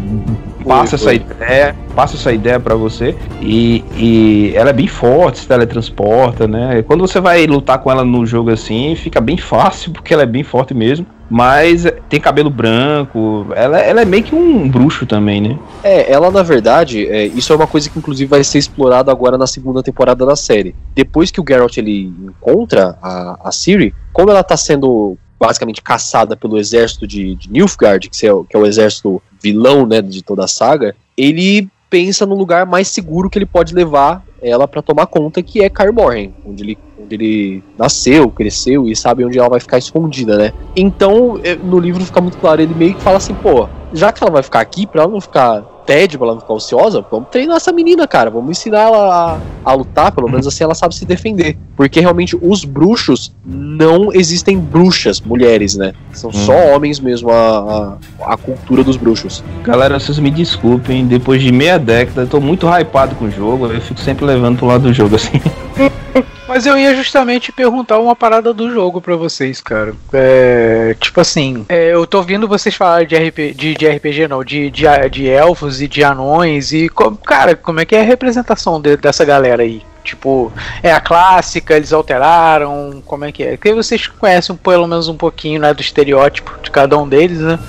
passa foi. essa ideia, passa essa ideia para você e, e ela é bem forte, se teletransporta, né? Quando você vai lutar com ela no jogo assim, fica bem fácil porque ela é bem forte mesmo. Mas tem cabelo branco, ela, ela é meio que um bruxo também, né? É, ela na verdade, é, isso é uma coisa que inclusive vai ser explorado agora na segunda temporada da série. Depois que o Geralt ele encontra a, a Ciri, como ela tá sendo basicamente caçada pelo exército de, de Nilfgaard, que é, o- que é o exército vilão né, de toda a saga, ele pensa no lugar mais seguro que ele pode levar ela pra tomar conta, que é Kaer Morhen, onde ele, onde ele nasceu, cresceu e sabe onde ela vai ficar escondida, né? Então, eh, no livro fica muito claro, ele meio que fala assim, pô, já que ela vai ficar aqui, pra ela não ficar tédio, pra ela não ficar ociosa, vamos treinar essa menina, cara, vamos ensinar ela a, a lutar, pelo menos assim ela sabe se defender. Porque realmente os bruxos não existem bruxas, mulheres, né? São só homens mesmo a, a, a cultura dos bruxos. Galera, vocês me desculpem, depois de meia década, eu tô muito hypado com o jogo, eu fico sempre levando pro lado do jogo, assim. Mas eu ia justamente perguntar uma parada do jogo pra vocês, cara. É, tipo assim, é, eu tô ouvindo vocês falar de, RP, de, de RPG, não, de, de, de elfos e de anões, e, cara, como é que é a representação de- dessa galera aí? Tipo, é a clássica, eles alteraram, como é que é? Porque vocês conhecem pelo menos um pouquinho né, do estereótipo de cada um deles, né?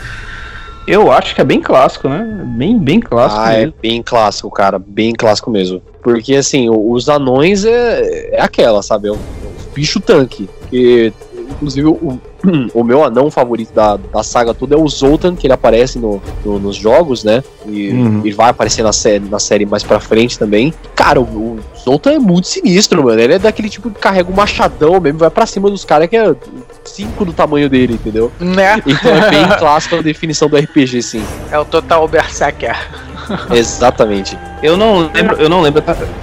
Eu acho que é bem clássico, né? Bem, bem clássico Ah, é mesmo. bem clássico, cara. Bem clássico mesmo. Porque, assim, os anões é, é aquela, sabe? É o, é bicho tanque. Que, inclusive, o, o meu anão favorito da, da saga toda é o Zoltan, que ele aparece no, no- nos jogos, né? E Uhum. ele vai aparecer na série, na série mais pra frente também. Cara, o, o Zoltan é muito sinistro, mano. Ele é daquele tipo que carrega um machadão mesmo, vai pra cima dos caras que é cinco do tamanho dele, entendeu? Né? Então é bem clássico a definição do RPG, sim. É o Total Berserker. Exatamente. Eu não lembro, eu não lembro.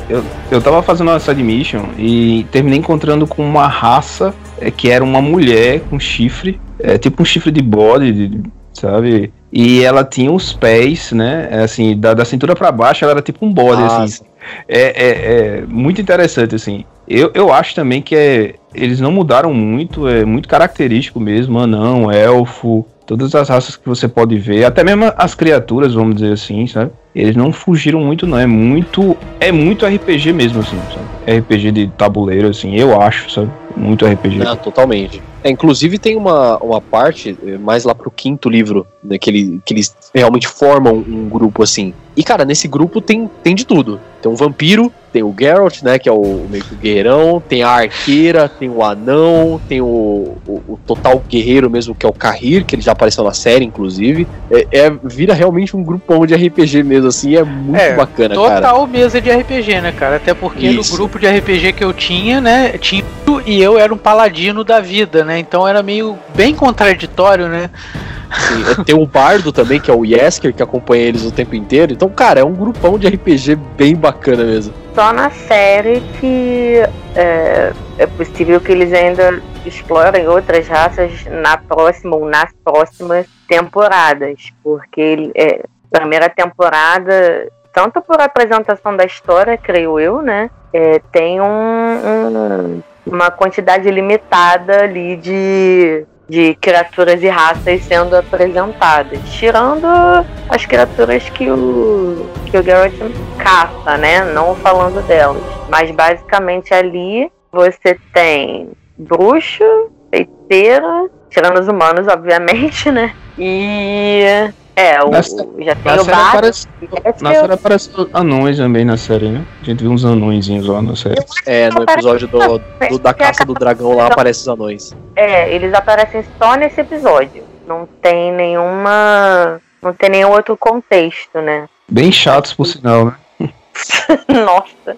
Eu, eu tava fazendo uma side mission e terminei encontrando com uma raça é, que era uma mulher com chifre, é, tipo um chifre de bode, de- sabe? E ela tinha os pés, né? Assim, da, da cintura pra baixo, ela era tipo um bode, Ah, assim. É, é, é muito interessante, assim. Eu, eu acho também que é, eles não mudaram muito, é muito característico mesmo, anão, elfo, todas as raças que você pode ver, até mesmo as criaturas, vamos dizer assim, sabe? Eles não fugiram muito, não. É muito. É muito RPG mesmo, assim, sabe? RPG de tabuleiro, assim, eu acho, sabe? Muito RPG. Não, totalmente. É, inclusive tem uma, uma parte, eh, mais lá pro quinto livro, né, que, ele, que eles realmente formam um grupo assim. E, cara, nesse grupo tem, tem de tudo. Tem um vampiro, tem o Geralt, né, que é o meio que o guerreirão, tem a arqueira, tem o anão, tem o, o, o total guerreiro mesmo, que é o Kahir, que ele já apareceu na série, inclusive. É, é- vira realmente um grupão de RPG mesmo, assim, é muito É, bacana, cara. Total mesa de RPG, né, cara? Até porque Isso. no grupo de RPG que eu tinha, né, tinha e eu era um paladino da vida, né? Então era meio bem contraditório, né? Sim, tem o Bardo também, que é o Yesker, que acompanha eles o tempo inteiro. Então, cara, é um grupão de RPG bem bacana mesmo. Só na série que é, é possível que eles ainda explorem outras raças na próxima ou nas próximas temporadas. Porque é, primeira temporada, tanto por apresentação da história, creio eu, né? é, tem um- um- uma quantidade limitada ali de, de criaturas e raças sendo apresentadas. Tirando as criaturas que o, que o Geralt caça, né? Não falando delas. Mas basicamente ali você tem bruxo, feiticeiro, tirando os humanos, obviamente, né? E. É, o, o- já tem Na o série, aparece, na série aparece anões também na série, né? A gente viu uns anõezinhos lá na série. É, no episódio do, do- da caça do dragão lá aparece os anões. É, eles aparecem só nesse episódio. Não tem nenhuma. Não tem nenhum outro contexto, né? Bem chatos, por sinal, né? Nossa.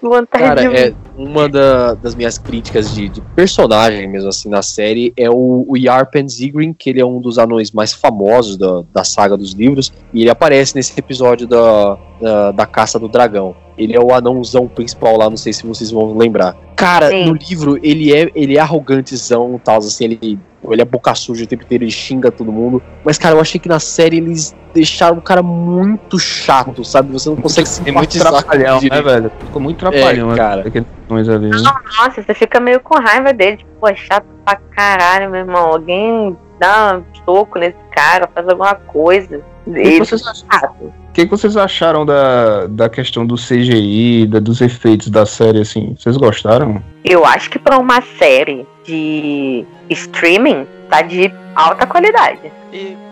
Vontade Cara, de é uma da- das minhas críticas de, de personagem mesmo assim na série é o, o Yarpen Zigrin, que ele é um dos anões mais famosos da, da saga dos livros, e ele aparece nesse episódio da, da, da caça do dragão. Ele é o anãozão principal lá, não sei se vocês vão lembrar. Cara, Sim. no livro ele é, ele é arrogantezão e tal, assim, ele, ele é boca suja o tempo inteiro, ele xinga todo mundo. Mas, cara, eu achei que na série eles deixaram o cara muito chato, sabe? Você não consegue muito simpatizar com ele trapalhão, né, velho? Ficou muito trapalhão, É, né? cara. Ali, né? Nossa, você fica meio com raiva dele. Tipo, pô, chato pra caralho, meu irmão. Alguém dá um soco nesse cara, faz alguma coisa. O que, Ele, vocês, ach- o que que vocês acharam da, da questão do CGI, da, dos efeitos da série, assim? Vocês gostaram? eu acho que pra uma série de streaming tá de alta qualidade.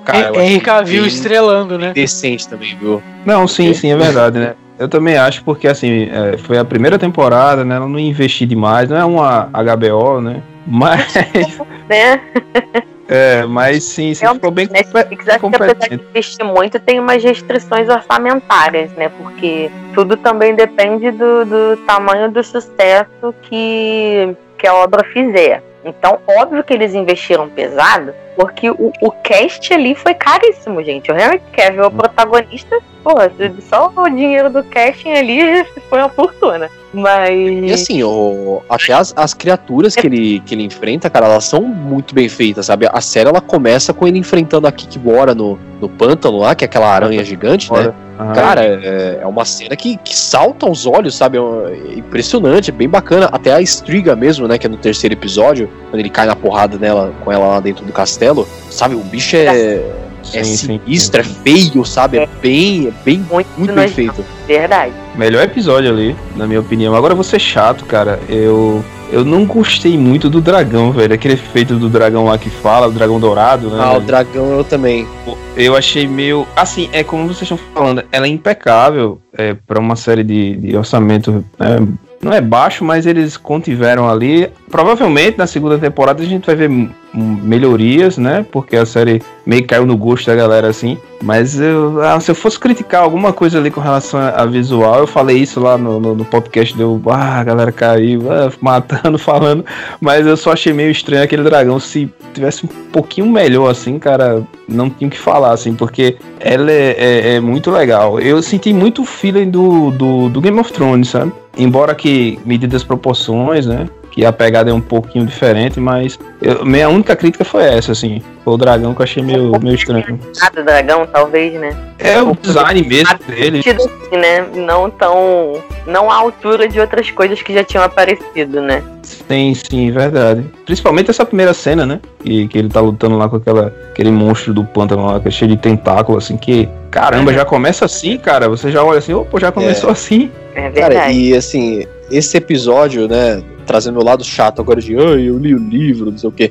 Cara, Henry achei Cavill bem estrelando, né? Decente também, viu? Não, sim, sim, é verdade, né? Eu também acho, porque assim, é, foi a primeira temporada, né? Ela não investiu demais, não é uma HBO, né? Mas, Né? é, mas sim, sim É um- ficou bem Netflix, acho que apesar de competente. investir muito, tem umas restrições orçamentárias, né? Porque tudo também depende do, do tamanho do sucesso que, que a obra fizer. Então, óbvio que eles investiram pesado, porque o, o cast ali foi caríssimo, gente. O Henry Cavill, o protagonista, pô, só o dinheiro do casting ali foi uma fortuna. Mas. E assim, o, até as, as criaturas que ele, que ele enfrenta, cara, elas são muito bem feitas, sabe? A série ela começa com ele enfrentando a Kikbora no, no pântano lá, que é aquela aranha gigante, né? Cara, é, é uma cena que, que salta aos olhos, sabe? É é impressionante, é bem bacana. Até a Striga mesmo, né? Que é no terceiro episódio, quando ele cai na porrada nela, com ela lá dentro do castelo. Sabe, o bicho é, Sim, é sim, sinistro, é feio, sabe? É bem, é bem, Muito, muito bem feito. Verdade. Melhor episódio ali, na minha opinião. Agora eu vou ser chato, cara. Eu, eu não gostei muito do dragão, velho. Aquele efeito do dragão lá que fala, o dragão dourado, né? Ah, o velho? dragão eu também. Eu achei meio. Assim, é como vocês estão falando, ela é impecável é, para uma série de, de orçamento. é, não é baixo, mas eles contiveram ali. Provavelmente na segunda temporada a gente vai ver melhorias, né? Porque a série meio caiu no gosto da galera assim. Mas eu, ah, se eu fosse criticar alguma coisa ali com relação a, a visual, eu falei isso lá no, no, no podcast, deu. Ah, a galera caiu, ah, matando, falando. Mas eu só achei meio estranho aquele dragão. Se tivesse um pouquinho melhor, assim, cara, não tinha o que falar, assim, porque ela é, é- é muito legal. Eu senti muito o feeling do, do, do Game of Thrones, sabe? Embora que medidas proporções, né? Que a pegada é um pouquinho diferente, mas eu- minha única crítica foi essa, assim. Foi o dragão que eu achei meio, meio estranho. Nada dragão, talvez, né? É o design mesmo dele. Tido assim, né? Não tão. Não à altura de outras coisas que já tinham aparecido, né? Sim, sim, verdade. Principalmente essa primeira cena, né? Que, que ele tá lutando lá com aquela, aquele monstro do pântano lá, que é cheio de tentáculo, assim, que. Caramba, já começa assim, cara. Você já olha assim, opa, já começou assim. É Cara, verdade. e assim, esse episódio, né, trazendo meu lado chato agora de, ai, eu li o livro, não sei o quê.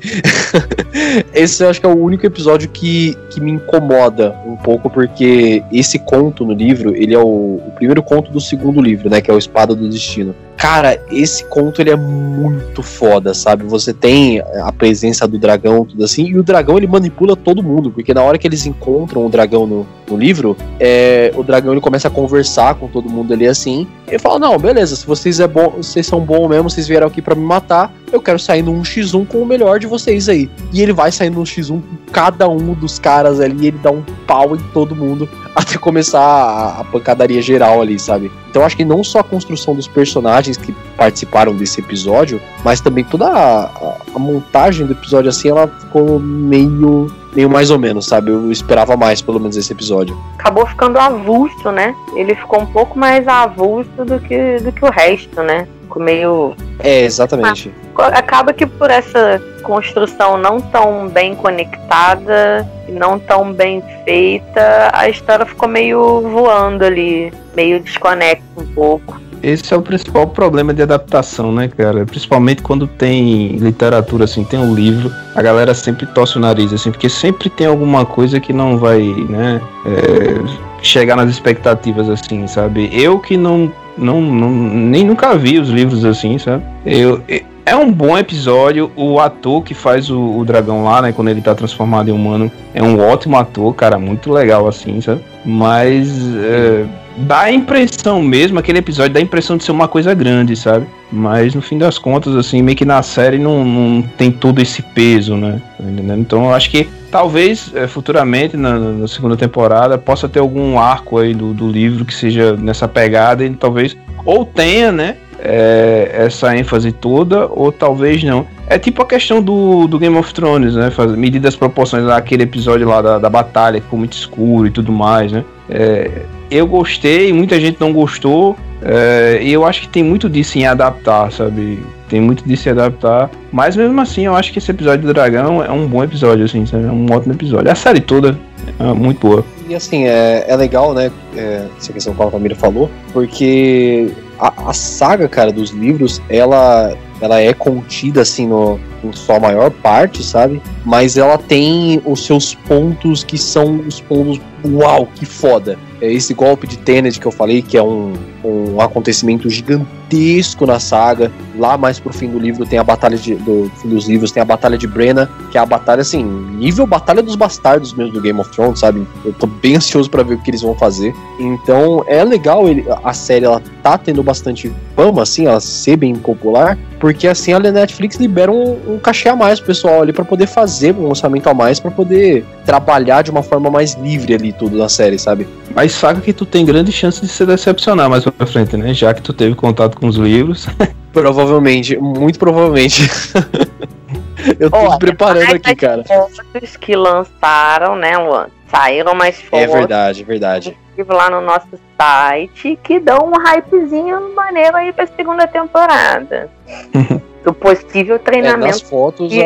esse eu acho que é o único episódio que, que me incomoda um pouco, porque esse conto no livro, ele é o, o primeiro conto do segundo livro, né, que é o Espada do Destino. Cara, esse conto ele é muito foda, sabe? Você tem a presença do dragão, tudo assim, e o dragão ele manipula todo mundo, porque na hora que eles encontram o dragão no, no livro, é, o dragão ele começa a conversar com todo mundo ali assim, e fala: Não, beleza, se vocês, é bom, vocês são bons mesmo, vocês vieram aqui pra me matar, eu quero sair num X1 com o melhor de vocês aí. E ele vai sair num X1 com cada um dos caras ali, ele dá um pau em todo mundo até começar a, a pancadaria geral ali, sabe? Então acho que não só a construção dos personagens que participaram desse episódio, mas também toda a, a- a montagem do episódio assim, ela ficou meio meio mais ou menos, sabe? Eu esperava mais pelo menos esse episódio. Acabou ficando avulso, né? Ele ficou um pouco mais avulso do que, do que o resto, né? Ficou meio. É, exatamente. Acaba que por essa construção não tão bem conectada e não tão bem feita, a história ficou meio voando ali, meio desconecta um pouco. Esse é o principal problema de adaptação, né, cara? Principalmente quando tem literatura, assim, tem um livro, a galera sempre torce o nariz, assim, porque sempre tem alguma coisa que não vai, né, é, chegar nas expectativas, assim, sabe? Eu que não, não, não nem nunca vi os livros assim, sabe? Eu, é um bom episódio. O ator que faz o, o dragão lá, né? Quando ele tá transformado em humano, é um ótimo ator, cara. Muito legal, assim, sabe? Mas é, dá a impressão mesmo, aquele episódio dá a impressão de ser uma coisa grande, sabe? Mas no fim das contas, assim, meio que na série não, não tem todo esse peso, né? Tá? Então eu acho que talvez é, futuramente, na, na segunda temporada, possa ter algum arco aí do, do livro que seja nessa pegada e talvez. Ou tenha, né? é, essa ênfase toda, ou talvez não. É tipo a questão do, do Game of Thrones, né? Medidas proporções lá, aquele episódio lá da, da batalha que ficou muito escuro e tudo mais, né? É, eu gostei, muita gente não gostou. É, e eu acho que tem muito disso em adaptar, sabe? Tem muito disso em adaptar. Mas mesmo assim, eu acho que esse episódio do Dragão é um bom episódio, assim, sabe? É um ótimo episódio. A série toda é muito boa. E assim, é, é legal, né? É, essa questão que a família falou, porque a, a, saga, cara, dos livros, ela, ela é contida, assim, no, em sua maior parte, sabe? Mas ela tem os seus pontos que são os pontos, uau, que foda. É esse golpe de Tenet que eu falei, que é um, um acontecimento gigantesco na saga. Lá mais pro fim do livro tem a batalha de, do fim dos livros, tem a batalha de Brenna, que é a batalha, assim, nível Batalha dos Bastardos mesmo do Game of Thrones, sabe? Eu tô bem ansioso para ver o que eles vão fazer. Então é legal ele, a série, ela tá tendo bastante fama, assim, ela ser bem popular, porque assim a Netflix libera um, um cachê a mais pro pessoal ali para poder fazer um lançamento a mais, para poder trabalhar de uma forma mais livre ali tudo na série, sabe? Mas saca que tu tem grande chance de se decepcionar mais pra frente, né? Já que tu teve contato com os livros. provavelmente, muito provavelmente. Eu tô me preparando aqui, cara. Fotos que lançaram, né, Luan? Saíram mais fotos. É verdade, é Lá no nosso site que dão um hypezinho maneiro aí pra segunda temporada. do possível treinamento. É, nas fotos, a,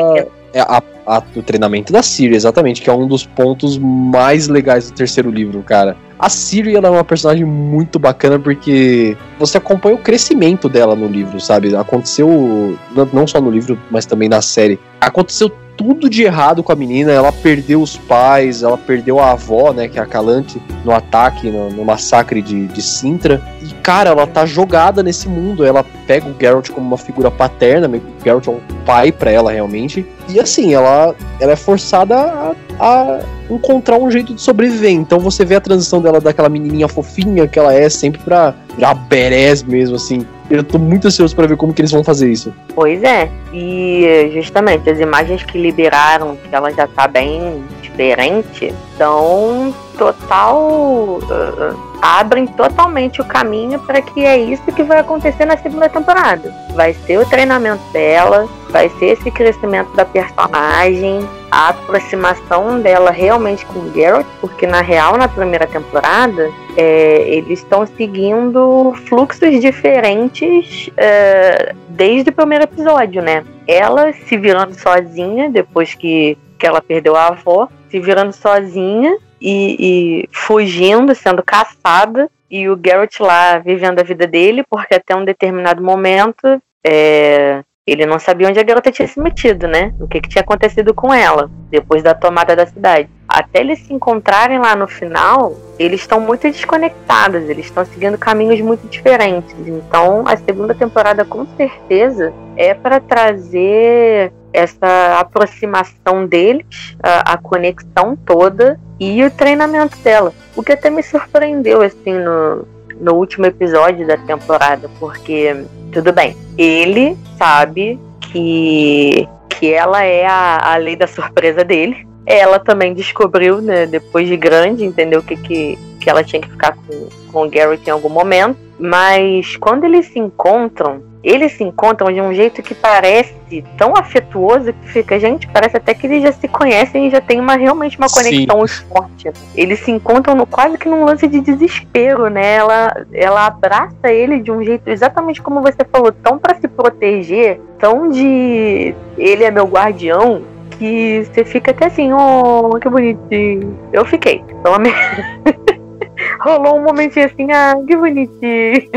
é a, a, o treinamento da Siri, exatamente, que é um dos pontos mais legais do terceiro livro, cara. A Siri ela é uma personagem muito bacana porque você acompanha o crescimento dela no livro, sabe? Aconteceu, não só no livro, mas também na série. Aconteceu tudo de errado com a menina. Ela perdeu os pais, ela perdeu a avó, né, que é a Calante, no ataque, no, no massacre de, de Sintra. E, cara, ela tá jogada nesse mundo. Ela pega o Geralt como uma figura paterna, o Geralt é um pai para ela realmente. E assim, ela, ela é forçada a, a encontrar um jeito de sobreviver. Então você vê a transição dela daquela menininha fofinha que ela é sempre pra virar berés mesmo, assim. Eu tô muito ansioso para ver como que eles vão fazer isso. Pois é, e justamente as imagens que liberaram, que ela já tá bem diferente, são total. Uh, abrem totalmente o caminho para que é isso que vai acontecer na segunda temporada. Vai ser o treinamento dela, vai ser esse crescimento da personagem, a aproximação dela realmente com o Geralt, porque na real, na primeira temporada, é, eles estão seguindo fluxos diferentes é, desde o primeiro episódio, né? Ela se virando sozinha depois que, que ela perdeu a avó, se virando sozinha e, e fugindo, sendo caçada, e o Geralt lá vivendo a vida dele, porque até um determinado momento é, ele não sabia onde a garota tinha se metido, né? O que, que tinha acontecido com ela depois da tomada da cidade. Até eles se encontrarem lá no final, eles estão muito desconectados, eles estão seguindo caminhos muito diferentes. Então, a segunda temporada, com certeza, é para trazer essa aproximação deles, a, a, conexão toda e o treinamento dela. O que até me surpreendeu assim no, no último episódio da temporada, porque tudo bem, ele sabe que que ela é a, a lei da surpresa dele. Ela também descobriu, né, depois de grande, entendeu que, que, que ela tinha que ficar com, com o Garrett em algum momento. Mas quando eles se encontram, eles se encontram de um jeito que parece tão afetuoso que fica, gente, parece até que eles já se conhecem e já tem uma realmente uma conexão Sim. forte. Eles se encontram no, quase que num lance de desespero, né? Ela, ela abraça ele de um jeito exatamente como você falou, tão para se proteger, tão de ele é meu guardião, que você fica até assim, oh, que bonitinho. Eu fiquei. Então, rolou um momentinho assim, ah, que bonitinho.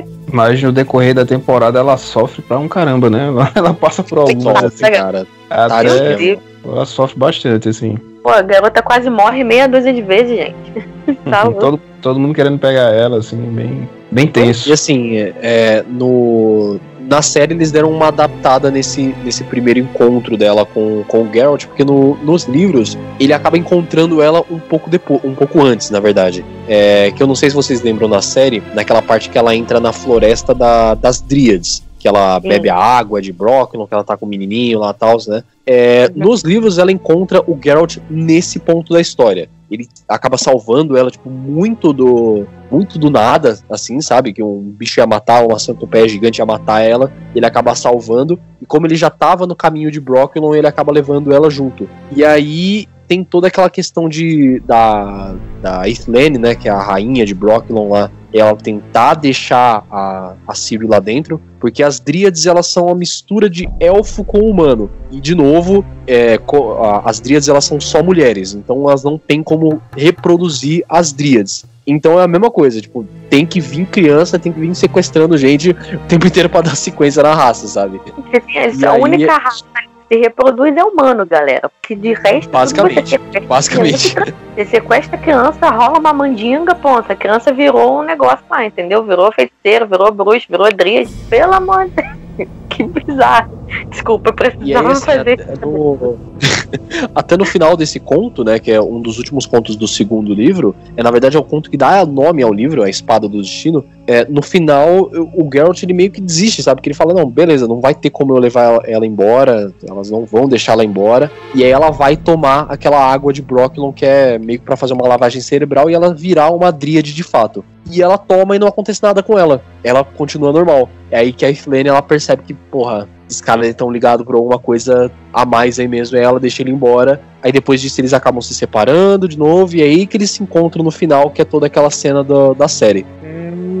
Mas no decorrer da temporada ela sofre pra um caramba, né? Ela, ela passa por alguns assim, cara. Até ela sofre bastante, assim. Pô, a garota quase morre meia dúzia de vezes, gente. tá todo, todo mundo querendo pegar ela, assim, bem, bem tenso. E assim, é, no, na série eles deram uma adaptada nesse, nesse primeiro encontro dela com, com o Geralt, porque no, nos livros ele acaba encontrando ela um pouco depois, um pouco antes, na verdade. É, que eu não sei se vocês lembram na série, naquela parte que ela entra na floresta da, das Dríades que ela Sim. bebe a água de Brooklyn, que ela tá com o menininho lá e tal, né? É. Nos livros ela encontra o Geralt nesse ponto da história. Ele acaba salvando ela, tipo, muito do muito do nada, assim, sabe? Que um bicho ia matar, uma centopeia gigante ia matar ela, ele acaba salvando. E como ele já tava no caminho de Brooklyn, ele acaba levando ela junto. E aí tem toda aquela questão de da, da Ethlene, né, que é a rainha de Brooklyn lá, ela tentar deixar a, a Ciri lá dentro, porque as dríades elas são uma mistura de elfo com humano. E de novo, é, as dríades elas são só mulheres, então elas não têm como reproduzir as dríades. Então é a mesma coisa, tipo, tem que vir criança, tem que vir sequestrando gente o tempo inteiro pra dar sequência na raça, sabe? Assim, E a aí- única raça que se reproduz é humano, galera. Porque de resto. tudo Basicamente, você sequestra basicamente. criança, Você sequestra a criança, rola uma mandinga, ponta. A criança virou um negócio lá, entendeu? Virou feiticeiro, virou bruxo, virou dríade. Pelo amor de Deus. Que bizarro. Desculpa, eu aí, precisava assim, fazer até, no... até no final desse conto, né, que é um dos últimos contos do segundo livro, é na verdade é o conto que dá nome ao livro, a Espada do Destino. É, no final, o Geralt ele meio que desiste, sabe? Que ele fala: não, beleza, não vai ter como eu levar ela, embora, elas não vão deixar ela embora. E aí ela vai tomar aquela água de Brocklon que é meio que pra fazer uma lavagem cerebral e ela virar uma dríade de fato. E ela toma e não acontece nada com ela. Ela continua normal. É aí que a Iflane ela percebe que, porra, esses caras estão ligados por alguma coisa a mais aí mesmo. Aí ela deixa ele embora. Aí depois disso eles acabam se separando de novo. E é aí que eles se encontram no final, que é toda aquela cena do- da série.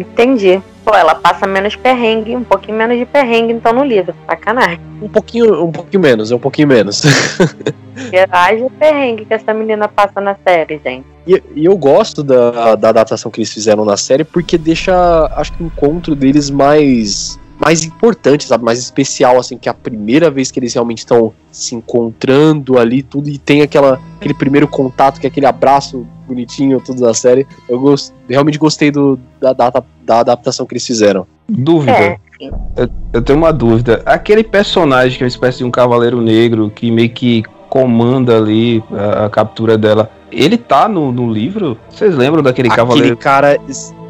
Entendi. Pô, ela passa menos perrengue, um pouquinho menos de perrengue, então, no livro. Sacanagem. Um pouquinho, um pouquinho menos, é um pouquinho menos. Haja perrengue que essa menina passa na série, gente. E, e eu gosto da, da adaptação que eles fizeram na série porque deixa, acho que o encontro deles mais mais importante, sabe, mais especial assim, que é a primeira vez que eles realmente estão se encontrando ali tudo e tem aquela aquele primeiro contato, que é aquele abraço bonitinho tudo da série. Eu gost, realmente gostei do, da, da, da adaptação que eles fizeram. Dúvida. É, sim. Eu tenho uma dúvida. Aquele personagem que é uma espécie de um cavaleiro negro que meio que comanda ali a, a captura dela, ele tá no, no livro? Vocês lembram daquele Aquele cavaleiro cara,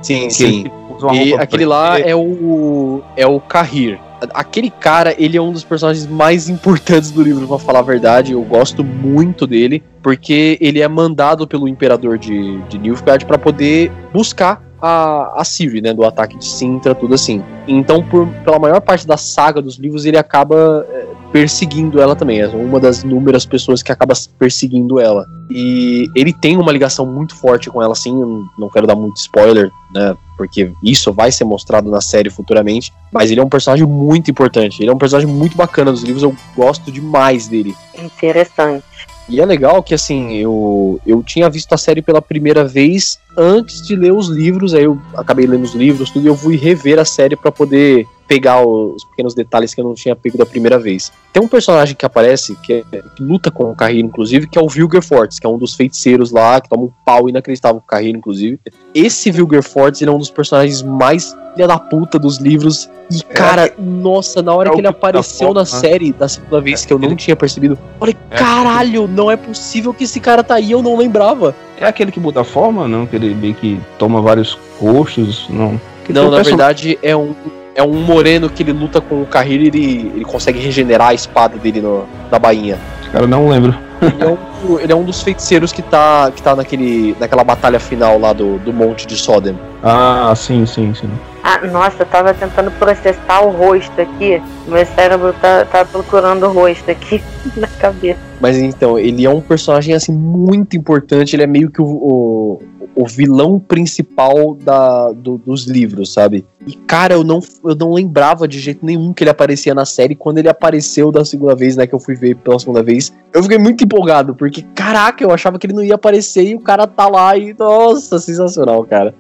sim, que sim. E aquele preta? lá é o é o Kahir. Aquele cara, ele é um dos personagens mais importantes do livro, pra falar a verdade. Eu gosto muito dele, porque ele é mandado pelo imperador de, de Nilfgaard pra poder buscar a, a Ciri, né, do ataque de Sintra, tudo assim. Então, por, pela maior parte da saga dos livros, ele acaba é, perseguindo ela também. É uma das inúmeras pessoas que acaba perseguindo ela. E ele tem uma ligação muito forte com ela, assim. Não quero dar muito spoiler, né? Porque isso vai ser mostrado na série futuramente. Mas ele é um personagem muito importante. Ele é um personagem muito bacana dos livros. Eu gosto demais dele. Interessante. E é legal que, assim, eu, eu tinha visto a série pela primeira vez antes de ler os livros, aí eu acabei lendo os livros, tudo, e eu fui rever a série pra poder pegar os pequenos detalhes que eu não tinha pego da primeira vez. Tem um personagem que aparece, que, é- que luta com o Carreiro, inclusive, que é o Vilgerfortz, que é um dos feiticeiros lá, que toma um pau inacreditável com o Carreiro, inclusive. Esse Vilgerfortz, ele é um dos personagens mais filha da puta dos livros. E, cara, nossa, na hora é que ele apareceu foda, na né? série, da segunda vez, que eu não ele- tinha percebido, eu falei, É. caralho, não é possível que esse cara tá aí, eu não lembrava. É aquele que muda a forma, não? Que ele meio que toma vários rostos, não? Que Não, na person- verdade é um, é um moreno que ele luta com o Carreiro e ele, ele consegue regenerar a espada dele no, na bainha. Cara, não lembro. Ele é, um, ele é um dos feiticeiros que tá, que tá naquele, naquela batalha final lá do, do Monte de Sodem. Ah, sim, sim, sim. Ah, nossa, eu tava tentando processar o rosto aqui. Meu cérebro tá, tá procurando o rosto aqui na cabeça. Mas então, ele é um personagem assim muito importante, ele é meio que o, o, o vilão principal da, do- dos livros, sabe? E cara, eu não, eu não lembrava de jeito nenhum que ele aparecia na série. Quando ele apareceu da segunda vez, né, que eu fui ver pela segunda vez, eu fiquei muito empolgado, porque caraca, eu achava que ele não ia aparecer e o cara tá lá e nossa, sensacional, cara.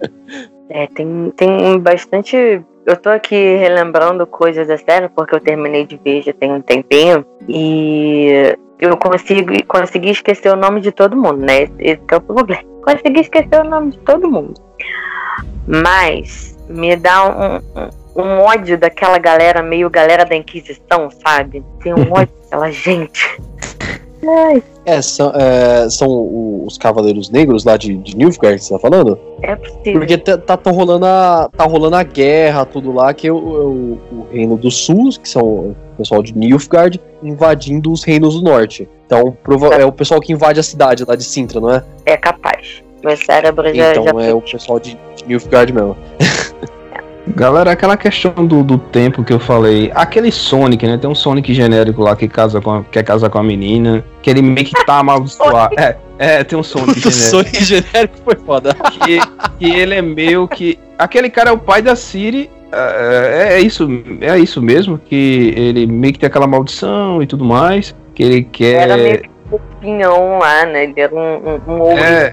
É, tem, tem bastante. Eu tô aqui relembrando coisas da série, porque eu terminei de ver já tem um tempinho. E eu consigo, consegui esquecer o nome de todo mundo, né? Esse, é o problema. Consegui esquecer o nome de todo mundo. Mas me dá um, um, um ódio daquela galera, meio galera da Inquisição, sabe? Tem um ódio daquela gente. Ai, É, são, é, são os Cavaleiros Negros lá de, de Nilfgaard que você tá falando? é possível. Porque tá, tá, rolando a, tá rolando a guerra, tudo lá, que é o, o, o Reino do Sul, que são o pessoal de Nilfgaard, invadindo os reinos do norte. Então, é o pessoal que invade a cidade lá de Sintra, não é? É capaz. Meu cérebro já, então já é o pessoal de, de Nilfgaard mesmo. Galera, aquela questão do, do tempo que eu falei, aquele Sonic, né? Tem um Sonic genérico lá que casa com a, quer casar com a menina, que ele meio que tá amaldiçoado. É, é, tem um Sonic O genérico. Sonic genérico foi foda. que, que ele é meio que. Aquele cara é o pai da Siri. É, é isso, é isso mesmo, que ele meio que tem aquela maldição e tudo mais. Que ele quer. Era meio que um pinhão lá, né? Ele era um, um, um É.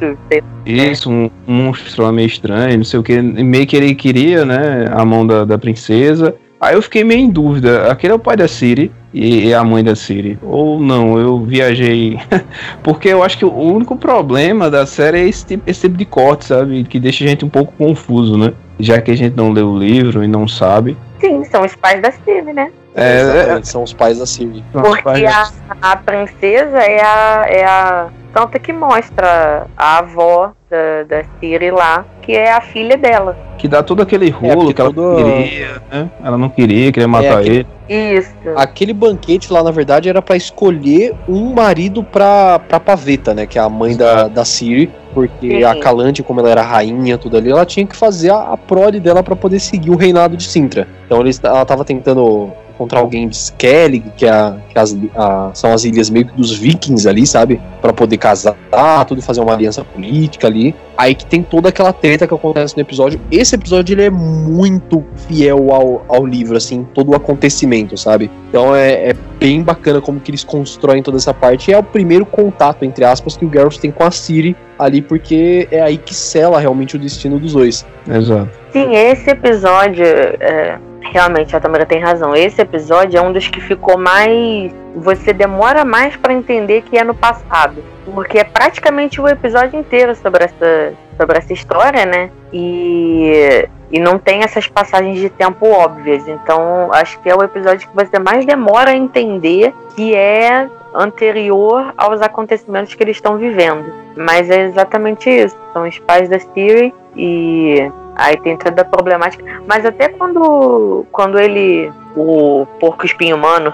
Isso, um, monstro lá meio estranho, não sei o que. Meio que ele queria, né? A mão da, da princesa. Aí eu fiquei meio em dúvida. Aquele é o pai da Siri e, e a mãe da Siri. Ou não, eu viajei. Porque eu acho que o único problema da série é esse tipo, esse tipo de corte, sabe? Que deixa a gente um pouco confuso, né? Já que a gente não leu o livro e não sabe. Sim, são os pais da Steve, né? É, Exatamente, são os pais da Siri. Porque a, a princesa é a, é a. Tanto que mostra a avó da, da Siri lá, que é a filha dela. Que dá todo aquele rolo porque que ela todo- não queria, né? Ela não queria, queria matar aquele- ele. Isso. Aquele banquete lá, na verdade, era pra escolher um marido pra, pra Paveta, né? Que é a mãe da, da Siri. Porque Sim. a Calante, como ela era rainha, tudo ali, ela tinha que fazer a, a prole dela pra poder seguir o reinado de Sintra. Então eles, ela tava tentando encontrar alguém de Skellig, que, é a- que as- a- são as ilhas meio que dos vikings ali, sabe? Pra poder casar, tudo e fazer uma aliança política ali. Aí que tem toda aquela treta que acontece no episódio. Esse episódio ele é muito fiel ao, ao livro, assim, todo o acontecimento, sabe? Então é, é bem bacana como que eles constroem toda essa parte. E é o primeiro contato, entre aspas, que o Geralt tem com a Ciri ali, porque é aí que sela realmente o destino dos dois. Exato. Sim, esse episódio, é, realmente a Tamara tem razão. Esse episódio é um dos que ficou mais. Você demora mais pra entender que é no passado. Porque é praticamente o episódio inteiro sobre essa, sobre essa história, né? E, e não tem essas passagens de tempo óbvias. Então, acho que é o episódio que você mais demora a entender que é anterior aos acontecimentos que eles estão vivendo. Mas é exatamente isso. São os pais da Siri e aí tem toda a problemática. Mas até quando, quando ele, o porco espinho humano,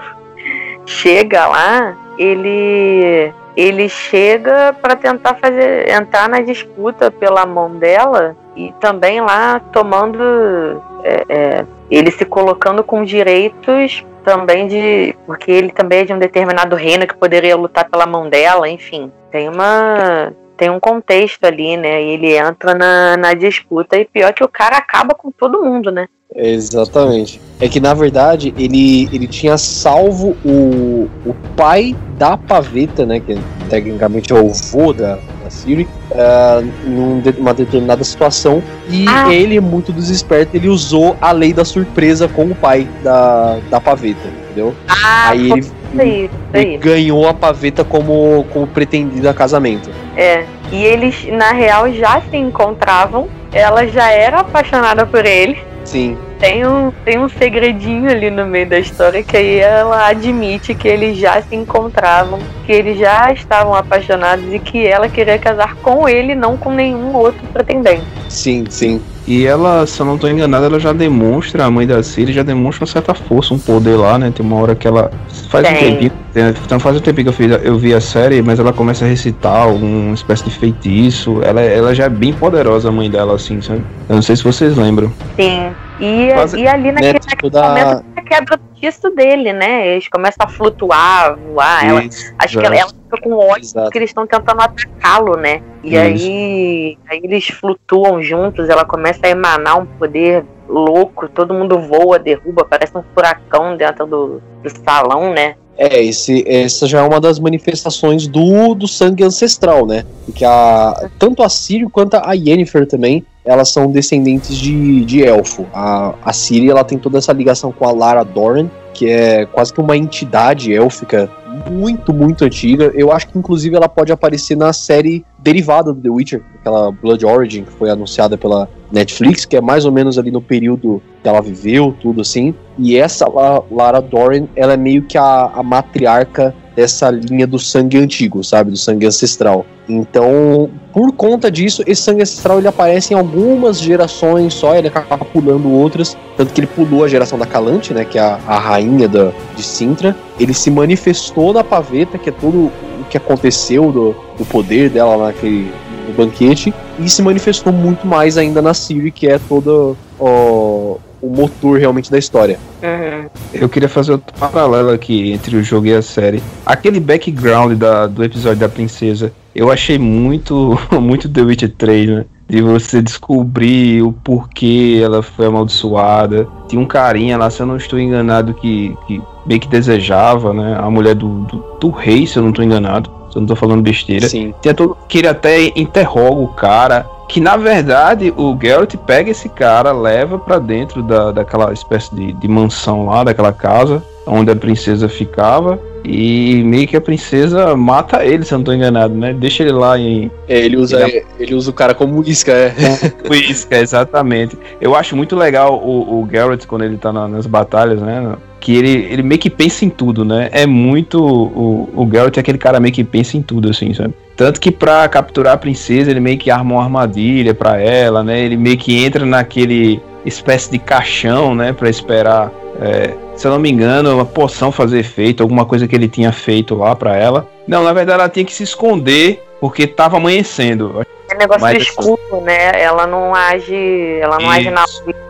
chega lá, ele ele chega para tentar fazer entrar na disputa pela mão dela e também lá tomando é, é, ele se colocando com direitos também de porque ele também é de um determinado reino que poderia lutar pela mão dela enfim tem uma tem um contexto ali né e ele entra na, na disputa e pior que o cara acaba com todo mundo né Exatamente. É que na verdade ele, ele tinha salvo o, o pai da paveta, né? Que tecnicamente é o vô da, da Siri, ah, numa uma determinada situação. E Ah. ele, muito desesperto, ele usou a lei da surpresa com o pai da, da paveta, entendeu? ah aí ele, isso ele aí. ganhou a paveta como, como pretendida a casamento. É. E eles, na real, já se encontravam. Ela já era apaixonada por ele. Sim. Tem um, tem um segredinho ali no meio da história que aí ela admite que eles já se encontravam, que eles já estavam apaixonados e que ela queria casar com ele, não com nenhum outro pretendente. Sim, sim. E ela, se eu não tô enganado, ela já demonstra, a mãe da Siri já demonstra uma certa força, um poder lá, né? Tem uma hora que ela. Faz um Tem. tempinho. tem- Então faz um tempinho que eu, fiz, eu vi a série, mas ela começa a recitar alguma espécie de feitiço. Ela, ela já é bem poderosa, a mãe dela, assim, sabe? Eu não sei se vocês lembram. Sim. E, Quase- e ali naquele, Né, naquele toda... momento a quebra tiço dele, né? Eles começam a flutuar, voar. Ela, Isso, acho que ela, ela fica com ódio Exato. porque eles estão tentando atacá-lo, né? E Isso. aí, aí eles flutuam juntos, ela começa a emanar um poder louco, todo mundo voa, derruba, parece um furacão dentro do, do salão, né? É, esse, essa já é uma das manifestações do, do sangue ancestral, né? Porque a, tanto a Ciri quanto a Yennefer também, elas são descendentes de, de elfo. A, a Ciri, ela tem toda essa ligação com a Lara Doran, que é quase que uma entidade élfica muito, muito antiga. Eu acho que inclusive ela pode aparecer na série derivada do The Witcher, aquela Blood Origin, que foi anunciada pela Netflix, que é mais ou menos ali no período que ela viveu, tudo assim. E essa La- Lara Doran, ela é meio que a, a matriarca dessa linha do sangue antigo, sabe? Do sangue ancestral. Então, por conta disso, esse sangue ancestral ele aparece em algumas gerações só, ele acaba pulando outras. Tanto que ele pulou a geração da Calante, né? Que é a, a rainha da, de Sintra. Ele se manifestou na paveta, que é tudo o que aconteceu do, do poder dela naquele no banquete. E se manifestou muito mais ainda na Ciri, que é todo ó, o motor realmente da história. Uhum. Eu queria fazer outro paralelo aqui entre o jogo e a série. Aquele background da, do episódio da princesa, eu achei muito, muito The Witcher 3, né? De você descobrir o porquê ela foi amaldiçoada. Tinha um carinha lá, se eu não estou enganado, que, que meio que desejava, né? A mulher do, do, do rei, se eu não estou enganado. Se eu não estou falando besteira. Sim. Tinha todo, que ele até interroga o cara. Que na verdade o Geralt pega esse cara, leva pra dentro da, daquela espécie de, de mansão lá, daquela casa onde a princesa ficava. E meio que a princesa mata ele, se eu não tô enganado, né? Deixa ele lá em. É, ele usa, Ele ele usa o cara como isca, é. Isca, exatamente. Eu acho muito legal o, o Geralt quando ele tá na- nas batalhas, né? Que ele, ele meio que pensa em tudo, né? É muito. O, o Geralt é aquele cara meio que pensa em tudo, assim, sabe? Tanto que pra capturar a princesa, ele meio que arma uma armadilha pra ela, né? Ele meio que entra naquele espécie de caixão, né? Pra esperar. É, se eu não me engano, uma poção fazer efeito, alguma coisa que ele tinha feito lá pra ela. Não, na verdade ela tinha que se esconder porque tava amanhecendo. É negócio Mas- do escudo, né? Ela não age. Ela não age na.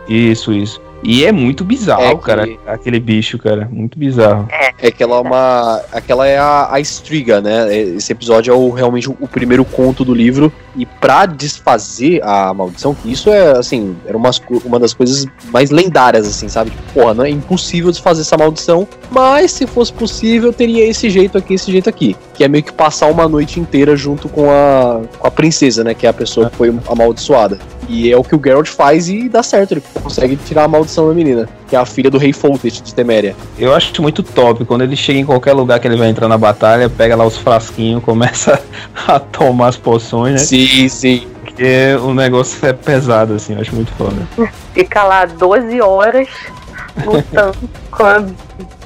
Isso, isso. E é muito bizarro, É que- cara, aquele bicho, cara. Muito bizarro. É que ela é uma. Aquela é a, a Striga, né? Esse episódio é o, realmente o primeiro conto do livro. E pra desfazer a maldição, que isso é, assim, era umas co- uma das coisas mais lendárias, assim, sabe? Tipo, porra, não é impossível desfazer essa maldição. Mas se fosse possível, teria esse jeito aqui, esse jeito aqui. Que é meio que passar uma noite inteira junto com a, com a princesa, né? Que é a pessoa que foi amaldiçoada. E é o que o Geralt faz e dá certo. Ele consegue tirar a maldição da menina. Que é a filha do rei Foltest de Teméria. Eu acho muito top quando ele chega em qualquer lugar que ele vai entrar na batalha, pega lá os frasquinhos, começa a tomar as poções, né? Sim, sim. Porque o negócio é pesado, assim, eu acho muito foda. Fica lá 12 horas lutando com a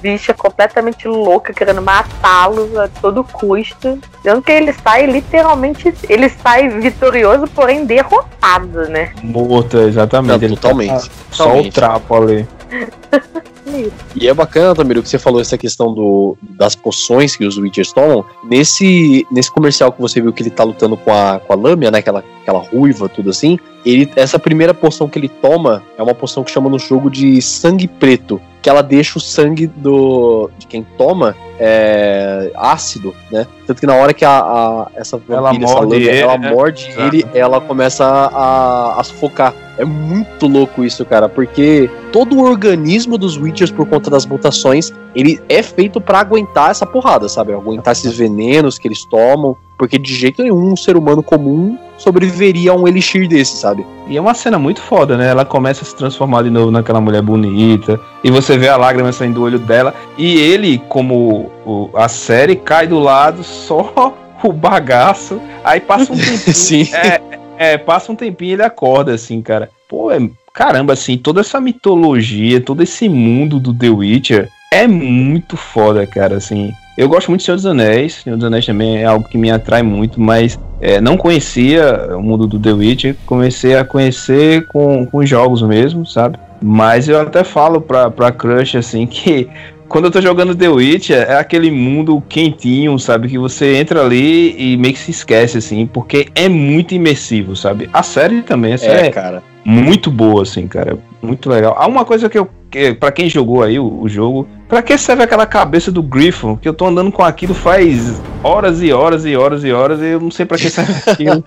bicha completamente louca, querendo matá-lo a todo custo. Sendo que ele sai literalmente. Ele sai vitorioso, porém derrotado, né? Morta, exatamente. Não, ele totalmente. tá só o trapo ali. E é bacana, Tamiro, que você falou essa questão do, das poções que os Witchers tomam. Nesse, nesse comercial que você viu que ele tá lutando com a, com a lâmina, né? Aquela, aquela ruiva, tudo assim. Ele, essa primeira poção que ele toma é uma poção que chama no jogo de sangue preto. Que ela deixa o sangue do, de quem toma é, ácido, né? Tanto que na hora que a, a- essa Ela vampira, essa morde lâmina, ele, ela né? morde Exato. ele, ela começa a, a sufocar. É muito louco isso, cara, porque todo o organismo dos Witchers, por conta das mutações, ele é feito pra aguentar essa porrada, sabe? Aguentar esses venenos que eles tomam, porque de jeito nenhum um ser humano comum sobreviveria a um elixir desse, sabe? E é uma cena muito foda, né? Ela começa a se transformar de novo naquela mulher bonita. E você vê a lágrima saindo do olho dela. E ele, como o- a série, cai do lado só o bagaço. Aí passa um tempinho. Sim. É, é, passa um tempinho e ele acorda, assim, cara. Pô, é, caramba, assim, toda essa mitologia, todo esse mundo do The Witcher é muito foda, cara, assim. Eu gosto muito de Senhor dos Anéis. Senhor dos Anéis também é algo que me atrai muito, mas é, não conhecia o mundo do The Witcher. Comecei a conhecer com, com jogos mesmo, sabe? Mas eu até falo pra, pra Crush, assim, que quando eu tô jogando The Witcher, é aquele mundo quentinho, sabe? Que você entra ali e meio que se esquece, assim, porque é muito imersivo, sabe? A série também, a série é, cara. muito boa, assim, cara. Muito legal. Há uma coisa que eu. Que, pra quem jogou aí o, o jogo, pra que serve aquela cabeça do Griffon? Que eu tô andando com aquilo faz horas e horas e horas e horas e eu não sei pra que serve aquilo.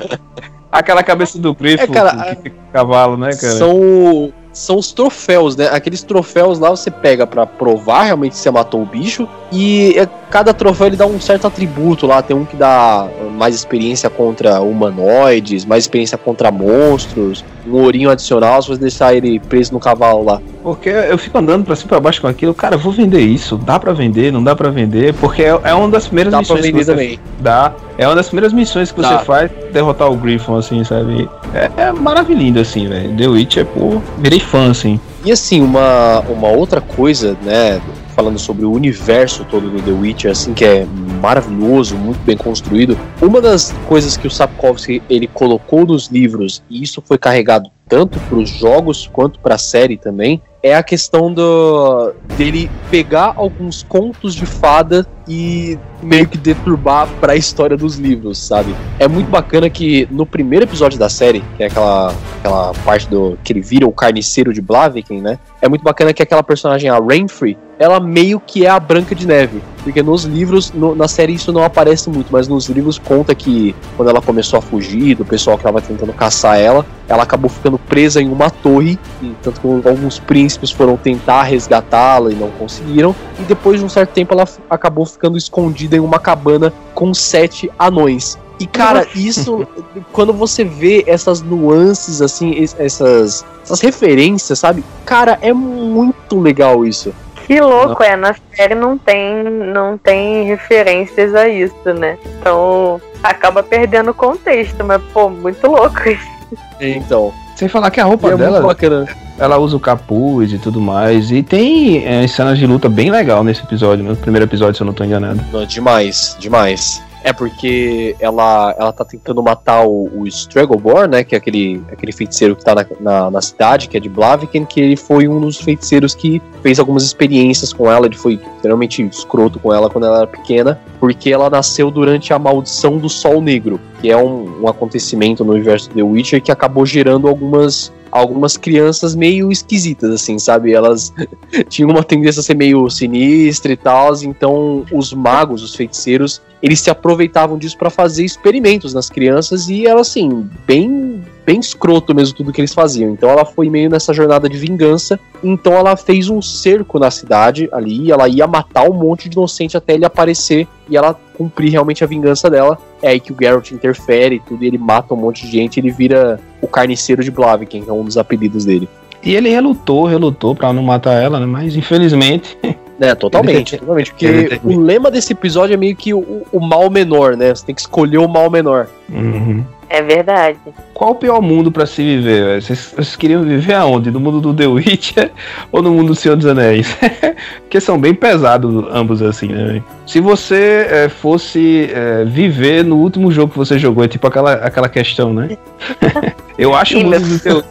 aquela cabeça do Griffon É, cara, que fica com o cavalo, né, cara? São, são os troféus, né? Aqueles troféus lá você pega pra provar realmente que você matou o bicho. E é- cada troféu ele dá um certo atributo lá. Tem um que dá mais experiência contra humanoides, mais experiência contra monstros, um ourinho adicional se você deixar ele preso no cavalo lá. Porque eu fico andando pra cima e pra baixo com aquilo, cara, vou vender isso. Dá pra vender, não dá pra vender, porque é, é uma das primeiras Dá pra missões que vender você também. dá. É uma das primeiras missões que você Dá. faz derrotar o Griffon, assim, sabe? É, é maravilhoso, assim, velho. The Witcher, pô, virei fã, assim. E assim, uma, uma outra coisa, né? Falando sobre o universo todo do The Witcher, assim, que é maravilhoso, muito bem construído. Uma das coisas que o Sapkowski ele colocou nos livros, e isso foi carregado tanto para os jogos quanto para a série também, é a questão do dele pegar alguns contos de fada e meio que deturbar para a história dos livros, sabe? É muito bacana que no primeiro episódio da série, que é aquela, aquela parte do que ele vira o carniceiro de Blaviken, né? É muito bacana que aquela personagem, a Rainfree, ela meio que é a Branca de Neve. Porque nos livros, no, na série isso não aparece muito, mas nos livros conta que quando ela começou a fugir do pessoal que estava tentando caçar ela, ela acabou ficando presa em uma torre, e tanto que alguns príncipes foram tentar resgatá-la e não conseguiram, e depois de um certo tempo ela acabou ficando escondida em uma cabana com sete anões. E cara, isso quando você vê essas nuances assim, essas essas referências, sabe? Cara, é muito legal isso. Que louco, é, na série não tem, não tem referências a isso, né? Então acaba perdendo o contexto, mas pô, muito louco isso. Então. Sem falar que a roupa é dela, bacana. Ela usa o capuz e tudo mais. E tem é, cenas de luta bem legal nesse episódio, no primeiro episódio, se eu não tô enganado. Não, demais, demais. É porque ela, ela tá tentando matar o, o Struggleborn, né? Que é aquele, aquele feiticeiro que tá na, na, na, cidade, que é de Blaviken, que ele foi um dos feiticeiros que fez algumas experiências com ela. Ele foi extremamente escroto com ela quando ela era pequena, porque ela nasceu durante a maldição do Sol Negro, que é um, um acontecimento no universo The Witcher que acabou gerando algumas algumas crianças meio esquisitas, assim, sabe? Elas tinham uma tendência a ser meio sinistra e tal, então os magos, os feiticeiros, eles se aproveitavam disso para fazer experimentos nas crianças e ela, assim, bem bem escroto mesmo tudo que eles faziam. Então ela foi meio nessa jornada de vingança. Então ela fez um cerco na cidade ali, ela ia matar um monte de inocente até ele aparecer e ela cumprir realmente a vingança dela. É aí que o Geralt interfere e tudo, e ele mata um monte de gente, ele vira o carniceiro de Blaviken, que é um dos apelidos dele. E ele relutou, relutou para não matar ela, né? Mas infelizmente É, totalmente, totalmente. Porque o lema desse episódio é meio que o, o, mal menor, né? Você tem que escolher o mal menor. Uhum. É verdade. Qual o pior mundo para se viver? Vocês, vocês, queriam viver aonde? No mundo do The Witcher ou no mundo do Senhor dos Anéis? Porque são bem pesados ambos assim, né? Se você é, fosse é, viver no último jogo que você jogou, é tipo aquela, aquela questão, né? eu acho o mundo do teu...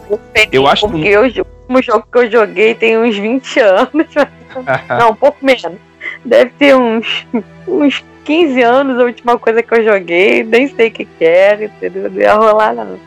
Eu acho porque o último jogo que eu joguei tem uns 20 anos. Não, um pouco menos. Deve ter uns, uns 15 anos a última coisa que eu joguei, nem sei o que, que era, entendeu? Não ia rolar, não.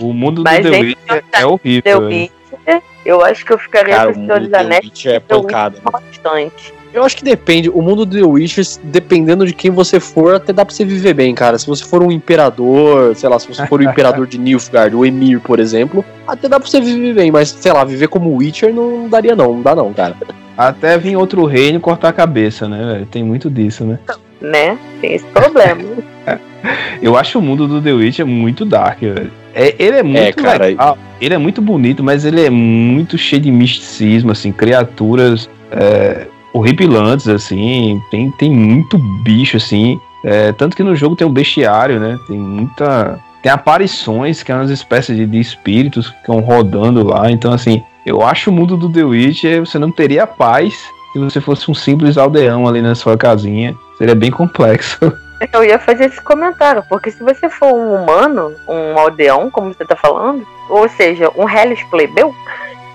O mundo Mas, do The Witcher é horrível. The Witcher, eu acho que eu ficaria Cara, com o Senhor dos Anéis. É pancada. Bastante. Eu acho que depende. O mundo do The Witcher, dependendo de quem você for, até dá pra você viver bem, cara. Se você for um imperador, sei lá, se você for o imperador de Nilfgaard, o Emir, por exemplo, até dá pra você viver bem, mas, sei lá, viver como Witcher não daria não, não dá não, cara. Até vir outro reino cortar a cabeça, né, Tem muito disso, né? Né? Tem esse problema. Eu acho o mundo do The Witcher muito dark, velho. É, ele é muito é, cara, legal, ele é muito bonito, mas ele é muito cheio de misticismo, assim, criaturas é, horripilantes, assim, tem, tem muito bicho, assim. É, tanto que no jogo tem um bestiário, né? Tem muita. Tem aparições, que é umas espécies de, de espíritos que estão rodando lá. Então, assim, eu acho o mundo do The Witcher, você não teria paz se você fosse um simples aldeão ali na sua casinha. Seria bem complexo. Eu ia fazer esse comentário, porque se você for um humano, um aldeão, como você tá falando, ou seja, um Hellis plebeu,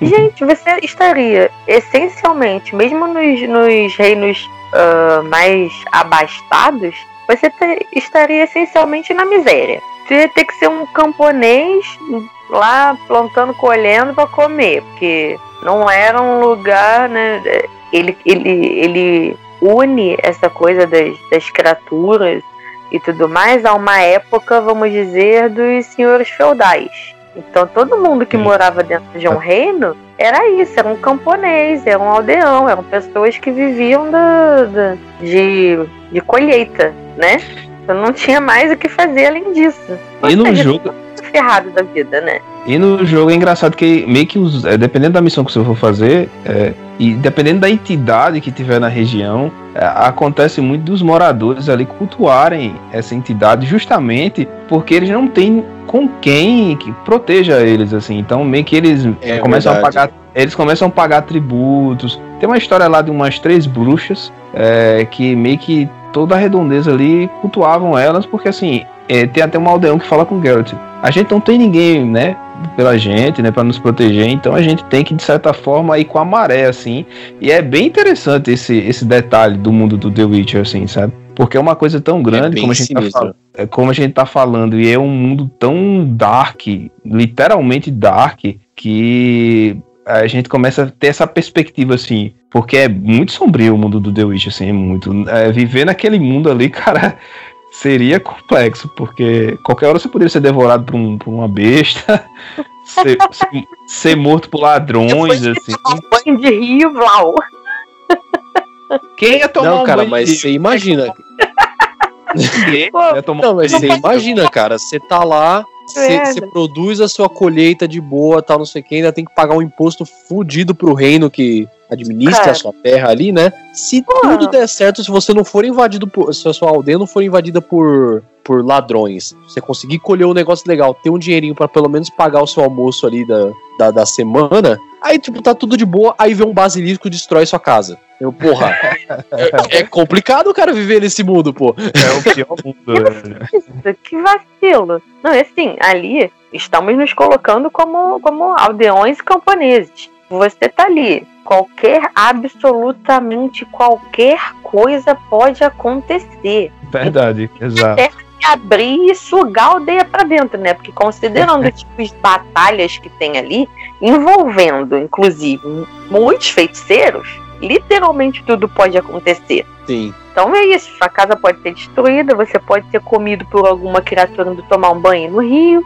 gente, você estaria essencialmente, mesmo nos, nos reinos uh, mais abastados, você te, estaria essencialmente na miséria. Você ter que ser um camponês lá plantando, colhendo para comer, porque não era um lugar, né? Ele, ele, ele une essa coisa das, das criaturas e tudo mais a uma época, vamos dizer, dos senhores feudais. Então todo mundo que Sim. morava dentro de um reino era isso, era um camponês, era um aldeão, eram pessoas que viviam da, da de, de colheita, né? Então não tinha mais o que fazer além disso. E no jogo ferrado da vida, né? E no jogo é engraçado que meio que os, é, dependendo da missão que você for fazer, é, e dependendo da entidade que tiver na região, é, acontece muito dos moradores ali cultuarem essa entidade justamente porque eles não têm com quem que proteja eles assim. Então meio que eles é começam verdade. a pagar eles começam a pagar tributos. Tem uma história lá de umas três bruxas é, que meio que toda a redondeza ali cultuavam elas porque assim é, tem até um aldeão que fala com o Geralt. A gente não tem ninguém, né? Pela gente, né? Pra nos proteger. Então a gente tem que, de certa forma, ir com a maré, assim. E é bem interessante esse, esse detalhe do mundo do The Witcher, assim, sabe? Porque é uma coisa tão grande, bem como, a gente tá é, como a gente tá falando, e é um mundo tão dark, literalmente dark, que a gente começa a ter essa perspectiva, assim, porque é muito sombrio o mundo do The Witch, assim, é muito. é, viver naquele mundo ali, cara, seria complexo, porque qualquer hora você poderia ser devorado por, um- por uma besta, ser, ser- ser morto por ladrões, assim. Banho de rio, Vlau. Quem ia tomar Não, um cara, mas você imagina. Quem Pô, ia tomar Não, mas você imagina, cara, você tá lá, você produz a sua colheita de boa, tal, não sei o que, ainda tem que pagar um imposto fudido pro reino que administra Cara. a sua terra ali, né? Se tudo der certo, se você não for invadido por. Se a sua aldeia não for invadida por, por ladrões, você conseguir colher um negócio legal, ter um dinheirinho pra pelo menos pagar o seu almoço ali da, da, da semana, aí, tipo, tá tudo de boa, aí vem um basilisco e destrói sua casa. Eu, porra, é, é complicado o cara viver nesse mundo, pô. É o pior mundo. Isso, que vacilo. Não, e assim, ali estamos nos colocando como, como aldeões camponeses. Você tá ali. Qualquer, absolutamente qualquer coisa pode acontecer. Verdade, exato. Abrir e sugar a aldeia pra dentro, né? Porque considerando os tipos de batalhas que tem ali, envolvendo, inclusive, muitos feiticeiros, literalmente tudo pode acontecer. Sim. Então é isso, sua casa pode ser destruída, você pode ser comido por alguma criatura indo tomar um banho no rio,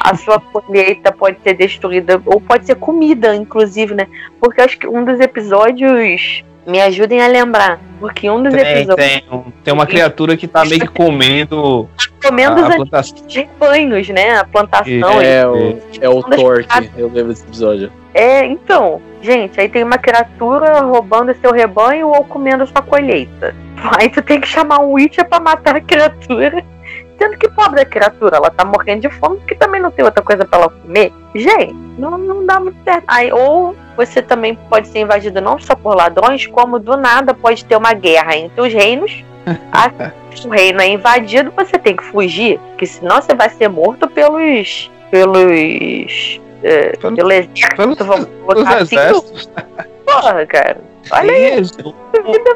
a sua colheita pode ser destruída, ou pode ser comida, inclusive, né? Porque eu acho que um dos episódios. Me ajudem a lembrar. Porque um dos Tem, episódios. tem, tem uma criatura que tá meio que comendo Comendo os a, a plantação. rebanhos, né? A plantação. É, e- o, é o Torque, eu lembro desse episódio. É, então, gente, aí tem uma criatura roubando seu rebanho ou comendo sua colheita. Aí tu tem que chamar um Witcher pra matar a criatura. Sendo que pobre da criatura, ela tá morrendo de fome porque também não tem outra coisa pra ela comer. Gente, não, não dá muito certo. Aí, ou você também pode ser invadido não só por ladrões, como do nada pode ter uma guerra entre os reinos. A- o reino é invadido, você tem que fugir, porque senão você vai ser morto pelos. pelos. é, Pelo- pelo exército, pelos- vamos Os colocar assim. exércitos. Porra, cara. Olha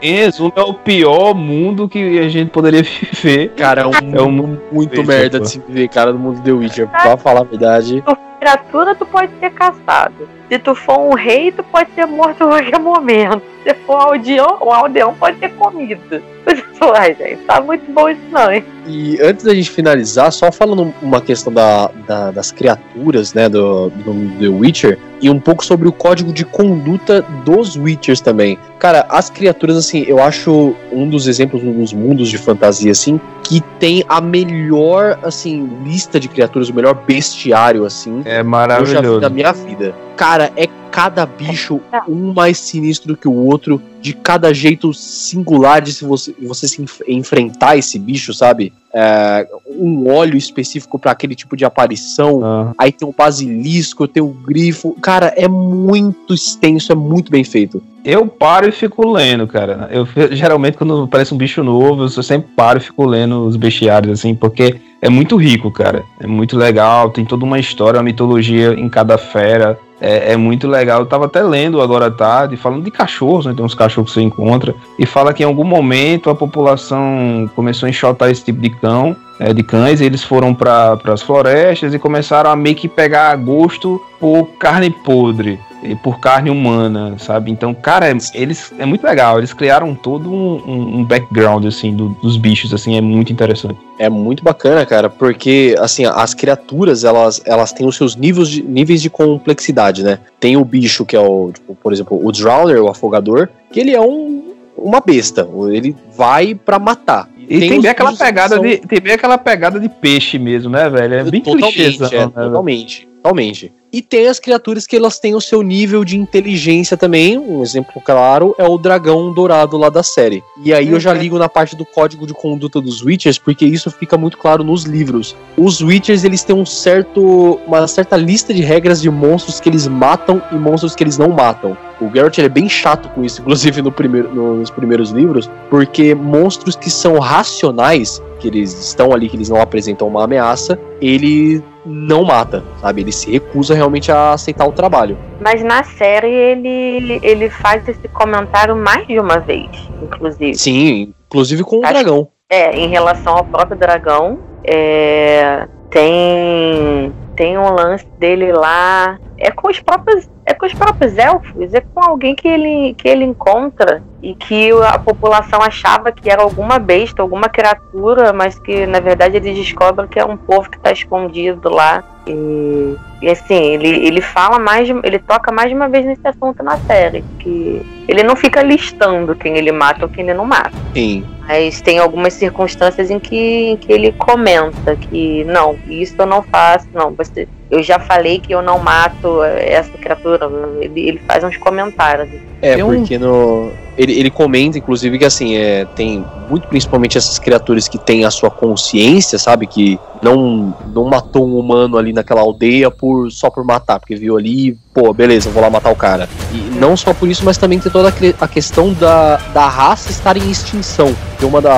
em resumo, é o pior mundo que a gente poderia viver. Cara, é um, É um mundo muito merda de se viver, cara, no mundo The Witcher. Pra falar a verdade. Criatura, tu pode ser caçado. Se tu for um rei, tu pode ser morto a qualquer momento. Se for um aldeão, um aldeão pode ser comido. Pô, gente, tá muito bom isso não, hein? E antes da gente finalizar, só falando uma questão da, da- das criaturas, né, do, do The Witcher, e um pouco sobre o código de conduta dos Witchers também. Cara, as criaturas, assim, eu acho um dos exemplos nos mundos de fantasia, assim, que tem a melhor, assim, lista de criaturas, o melhor bestiário, assim, É eu já vi maravilhoso. na minha vida. Cara, é cada bicho um mais sinistro que o outro, de cada jeito singular de se você, você se enf- enfrentar esse bicho, sabe? É, um óleo específico para aquele tipo de aparição. Ah, Aí tem o basilisco, tem o grifo. Cara, é muito extenso, é muito bem feito. Eu paro e fico lendo, cara. Eu geralmente quando aparece um bicho novo, eu sempre paro e fico lendo os bestiários assim, porque é muito rico, cara. É muito legal, tem toda uma história, uma mitologia em cada fera. É, é muito legal. Eu tava até lendo agora à tarde, falando de cachorros, né? Tem uns cachorros que você encontra. E fala que em algum momento a população começou a enxotar esse tipo de cão, é, de cães, e eles foram para as florestas e começaram a meio que pegar gosto por carne podre por carne humana, sabe? Então, cara, é, eles é muito legal. Eles criaram todo um, um- um background assim do- dos bichos, assim, é muito interessante. É muito bacana, cara, porque assim, as criaturas, elas, elas têm os seus níveis de, níveis de complexidade, né? Tem o bicho que é o, tipo, por exemplo, o Drowner, o afogador, que ele é um, uma besta, ele vai pra matar. E tem, os bem aquela pegada são- de tem bem aquela pegada de peixe mesmo, né, velho? É bem totalmente, clichêzão, é, né, totalmente. Totalmente. E tem as criaturas que elas têm o seu nível de inteligência também. Um exemplo claro é o dragão dourado lá da série. E aí eu já Uhum. ligo na parte do código de conduta dos Witchers, porque isso fica muito claro nos livros. Os Witchers, eles têm um certo uma certa lista de regras de monstros que eles matam e monstros que eles não matam. O Geralt é bem chato com isso, inclusive no primeiro, no- nos primeiros livros, porque monstros que são racionais, que eles estão ali, que eles não apresentam uma ameaça, ele não mata, sabe? Ele se recusa realmente a aceitar o trabalho. Mas na série ele, ele faz esse comentário mais de uma vez, inclusive. Sim, inclusive com o Acho- dragão. É, em relação ao próprio dragão, é, tem tem um lance dele lá. É com os próprios é com os próprios elfos, é com alguém que ele que ele encontra e que a população achava que era alguma besta, alguma criatura, mas que na verdade eles descobrem que é um povo que está escondido lá. E, e assim, ele, ele fala mais, ele toca mais uma vez nesse assunto na série, que ele não fica listando quem ele mata ou quem ele não mata. Sim. Mas tem algumas circunstâncias em que, em que ele comenta que não, isso eu não faço, não. Você, eu já falei que eu não mato essa criatura. Ele, ele faz uns comentários. É, porque no. Ele, ele comenta, inclusive, que assim, é, tem muito principalmente essas criaturas que têm a sua consciência, sabe? Que não, não matou um humano ali naquela aldeia por só por matar, porque viu ali, pô, beleza, vou lá matar o cara. E não só por isso, mas também tem toda a que- a questão da, da raça estar em extinção. Porque uma da.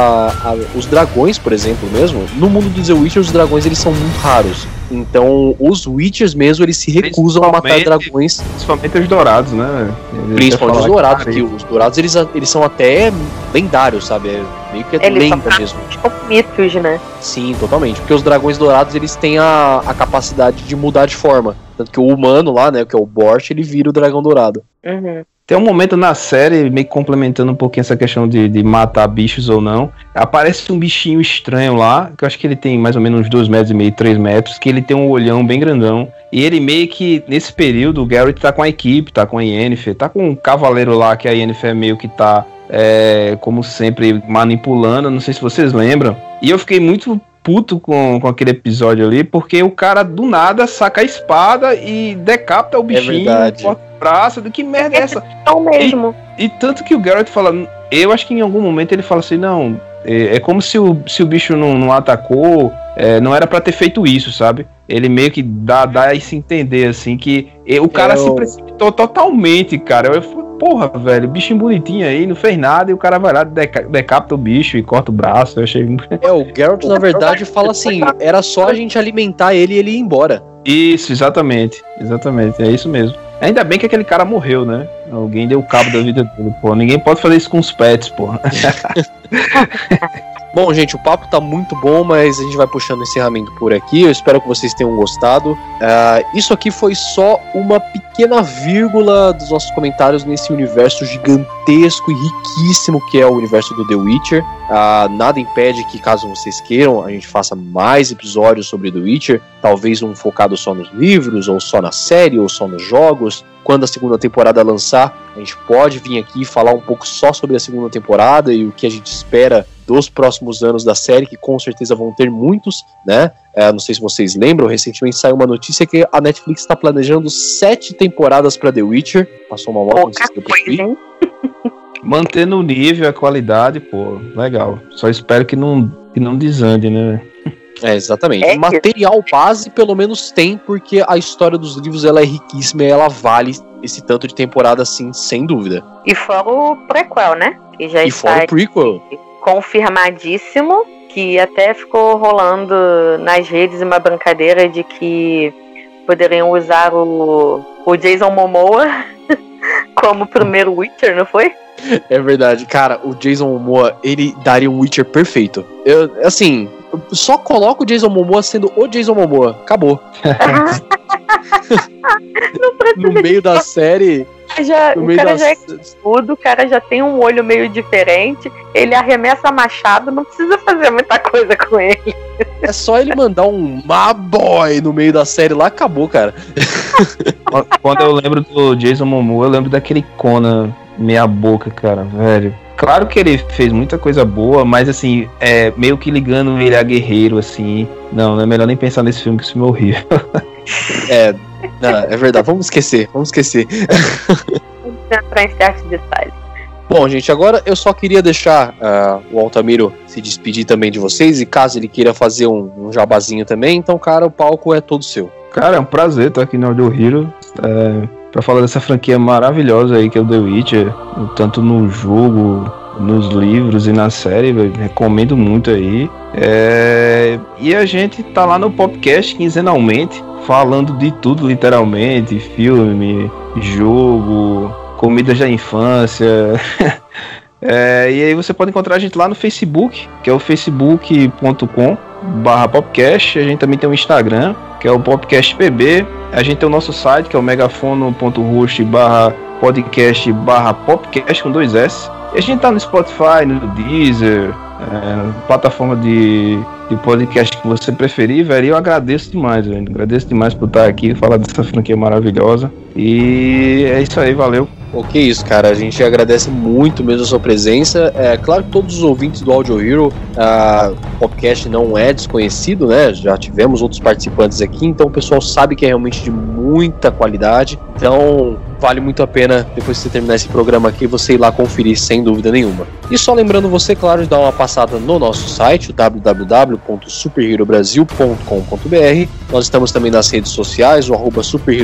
a- os dragões, por exemplo, mesmo, no mundo do The Witcher, os dragões eles são muito raros. Então, os Witchers mesmo, eles se recusam a matar dragões Principalmente os dourados, né? Principalmente os dourados, que- que os dourados eles, eles são até lendários, sabe? É meio que é Eles lenda mesmo. Tipo mitos, né? Sim, totalmente. Porque os dragões dourados eles têm a, a capacidade de mudar de forma. Tanto que o humano lá, né, que é o Borch, ele vira o dragão dourado. Uhum. Tem um momento na série, meio complementando um pouquinho essa questão de, de matar bichos ou não. Aparece um bichinho estranho lá, que eu acho que ele tem mais ou menos uns 2 metros e meio, 3 metros, que ele tem um olhão bem grandão. E ele meio que, nesse período, o Garrett tá com a equipe, tá com a Yennefer, tá com um cavaleiro lá que a Yennefer meio que tá, é, como sempre, manipulando. Não sei se vocês lembram. E eu fiquei muito puto com, com aquele episódio ali, porque o cara do nada saca a espada e decapita o bichinho, verdade. corta o braço. Que merda é essa? É o mesmo. E tanto que o Garrett fala, eu acho que em algum momento ele fala assim, não, é, é como se o, se o bicho não, não atacou, é, não era pra ter feito isso, sabe? Ele meio que dá, dá esse entender, assim, que o cara Eu- se precipitou totalmente, cara. Eu falei, porra, velho, bichinho bonitinho aí, não fez nada, e o cara vai lá, deca- decapita o bicho e corta o braço. Eu achei. É, o Geralt, na verdade, fala assim: era só a gente alimentar ele e ele ir embora. Isso, exatamente. Exatamente, é isso mesmo. Ainda bem que aquele cara morreu, né? Alguém deu cabo da vida dele, pô. Ninguém pode fazer isso com os pets, pô. Bom, gente, o papo tá muito bom, mas a gente vai puxando o encerramento por aqui. Eu espero que vocês tenham gostado. Ah, isso aqui foi só uma pequena vírgula dos nossos comentários nesse universo gigantesco e riquíssimo que é o universo do The Witcher. Ah, nada impede que, caso vocês queiram, a gente faça mais episódios sobre The Witcher. Talvez um focado só nos livros, ou só na série, ou só nos jogos. Quando a segunda temporada lançar, a gente pode vir aqui falar um pouco só sobre a segunda temporada e o que a gente espera dos próximos anos da série, que com certeza vão ter muitos, né? É, não sei se vocês lembram, recentemente saiu uma notícia que a Netflix está planejando sete temporadas para The Witcher. Passou uma moto, não sei Pouca se? Mantendo o nível, a qualidade, pô, legal. Só espero que não, que não desande, né? É, exatamente. É que- Material base, pelo menos tem, porque a história dos livros ela é riquíssima e ela vale esse tanto de temporada, assim, sem dúvida. E fora o prequel, né? Que já E está fora o prequel. Confirmadíssimo. Que até ficou rolando nas redes uma brincadeira de que poderiam usar o, o Jason Momoa como primeiro Witcher, não foi? É verdade, cara, o Jason Momoa, ele daria um Witcher perfeito. Eu, assim, eu só coloca o Jason Momoa sendo o Jason Momoa. Acabou. não precisa No meio da série. já, No o meio cara da. já é tudo, o cara já tem um olho meio diferente, ele arremessa machado, não precisa fazer muita coisa com ele. É só ele mandar um My Boy no meio da série lá, acabou, cara. Quando eu lembro do Jason Momoa, eu lembro daquele Conan meia boca, cara, velho. Claro que ele fez muita coisa boa, mas assim, é meio que ligando ele a guerreiro, assim. Não, não é melhor nem pensar nesse filme, que esse filme é horrível. É, não, é verdade, vamos esquecer, vamos esquecer. Vamos entrar em certos detalhes. Bom, gente, agora eu só queria deixar uh, o Altamiro se despedir também de vocês e caso ele queira fazer um, um jabazinho também, então, cara, o palco é todo seu. Cara, é um prazer estar aqui no Audio Hero é, para falar dessa franquia maravilhosa aí que é o The Witcher, tanto no jogo, nos livros e na série, véio, recomendo muito aí. É, e a gente tá lá no podcast quinzenalmente, falando de tudo literalmente, filme, jogo, comidas da infância. é, e aí você pode encontrar a gente lá no Facebook, que é o facebook.com barra popcast. A gente também tem o Instagram, que é o popcast pb. A gente tem o nosso site, que é o megafono.host barra podcast barra popcast com dois S. E a gente tá no Spotify, no Deezer, é, plataforma de, de podcast que você preferir, velho. eu agradeço demais, velho. Agradeço demais por estar aqui, falar dessa franquia maravilhosa. E é isso aí, valeu. Ok, isso, cara. A gente agradece muito mesmo a sua presença. É claro que todos os ouvintes do Audio Hero, a podcast não é desconhecido, né? Já tivemos outros participantes aqui, então o pessoal sabe que é realmente de muita qualidade. Então, vale muito a pena, depois de você terminar esse programa aqui, você ir lá conferir sem dúvida nenhuma. E só lembrando você, claro, de dar uma passada no nosso site, www.superherobrasil.com.br. Nós estamos também nas redes sociais, o arroba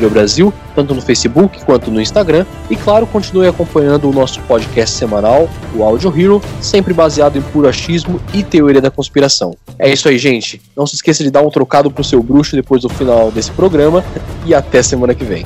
Brasil, tanto no Facebook quanto no Instagram. E claro, continue acompanhando o nosso podcast semanal, o Audio Hero, sempre baseado em puro achismo e teoria da conspiração. É isso aí, gente. Não se esqueça de dar um trocado pro seu bruxo depois do final desse programa e até semana que vem.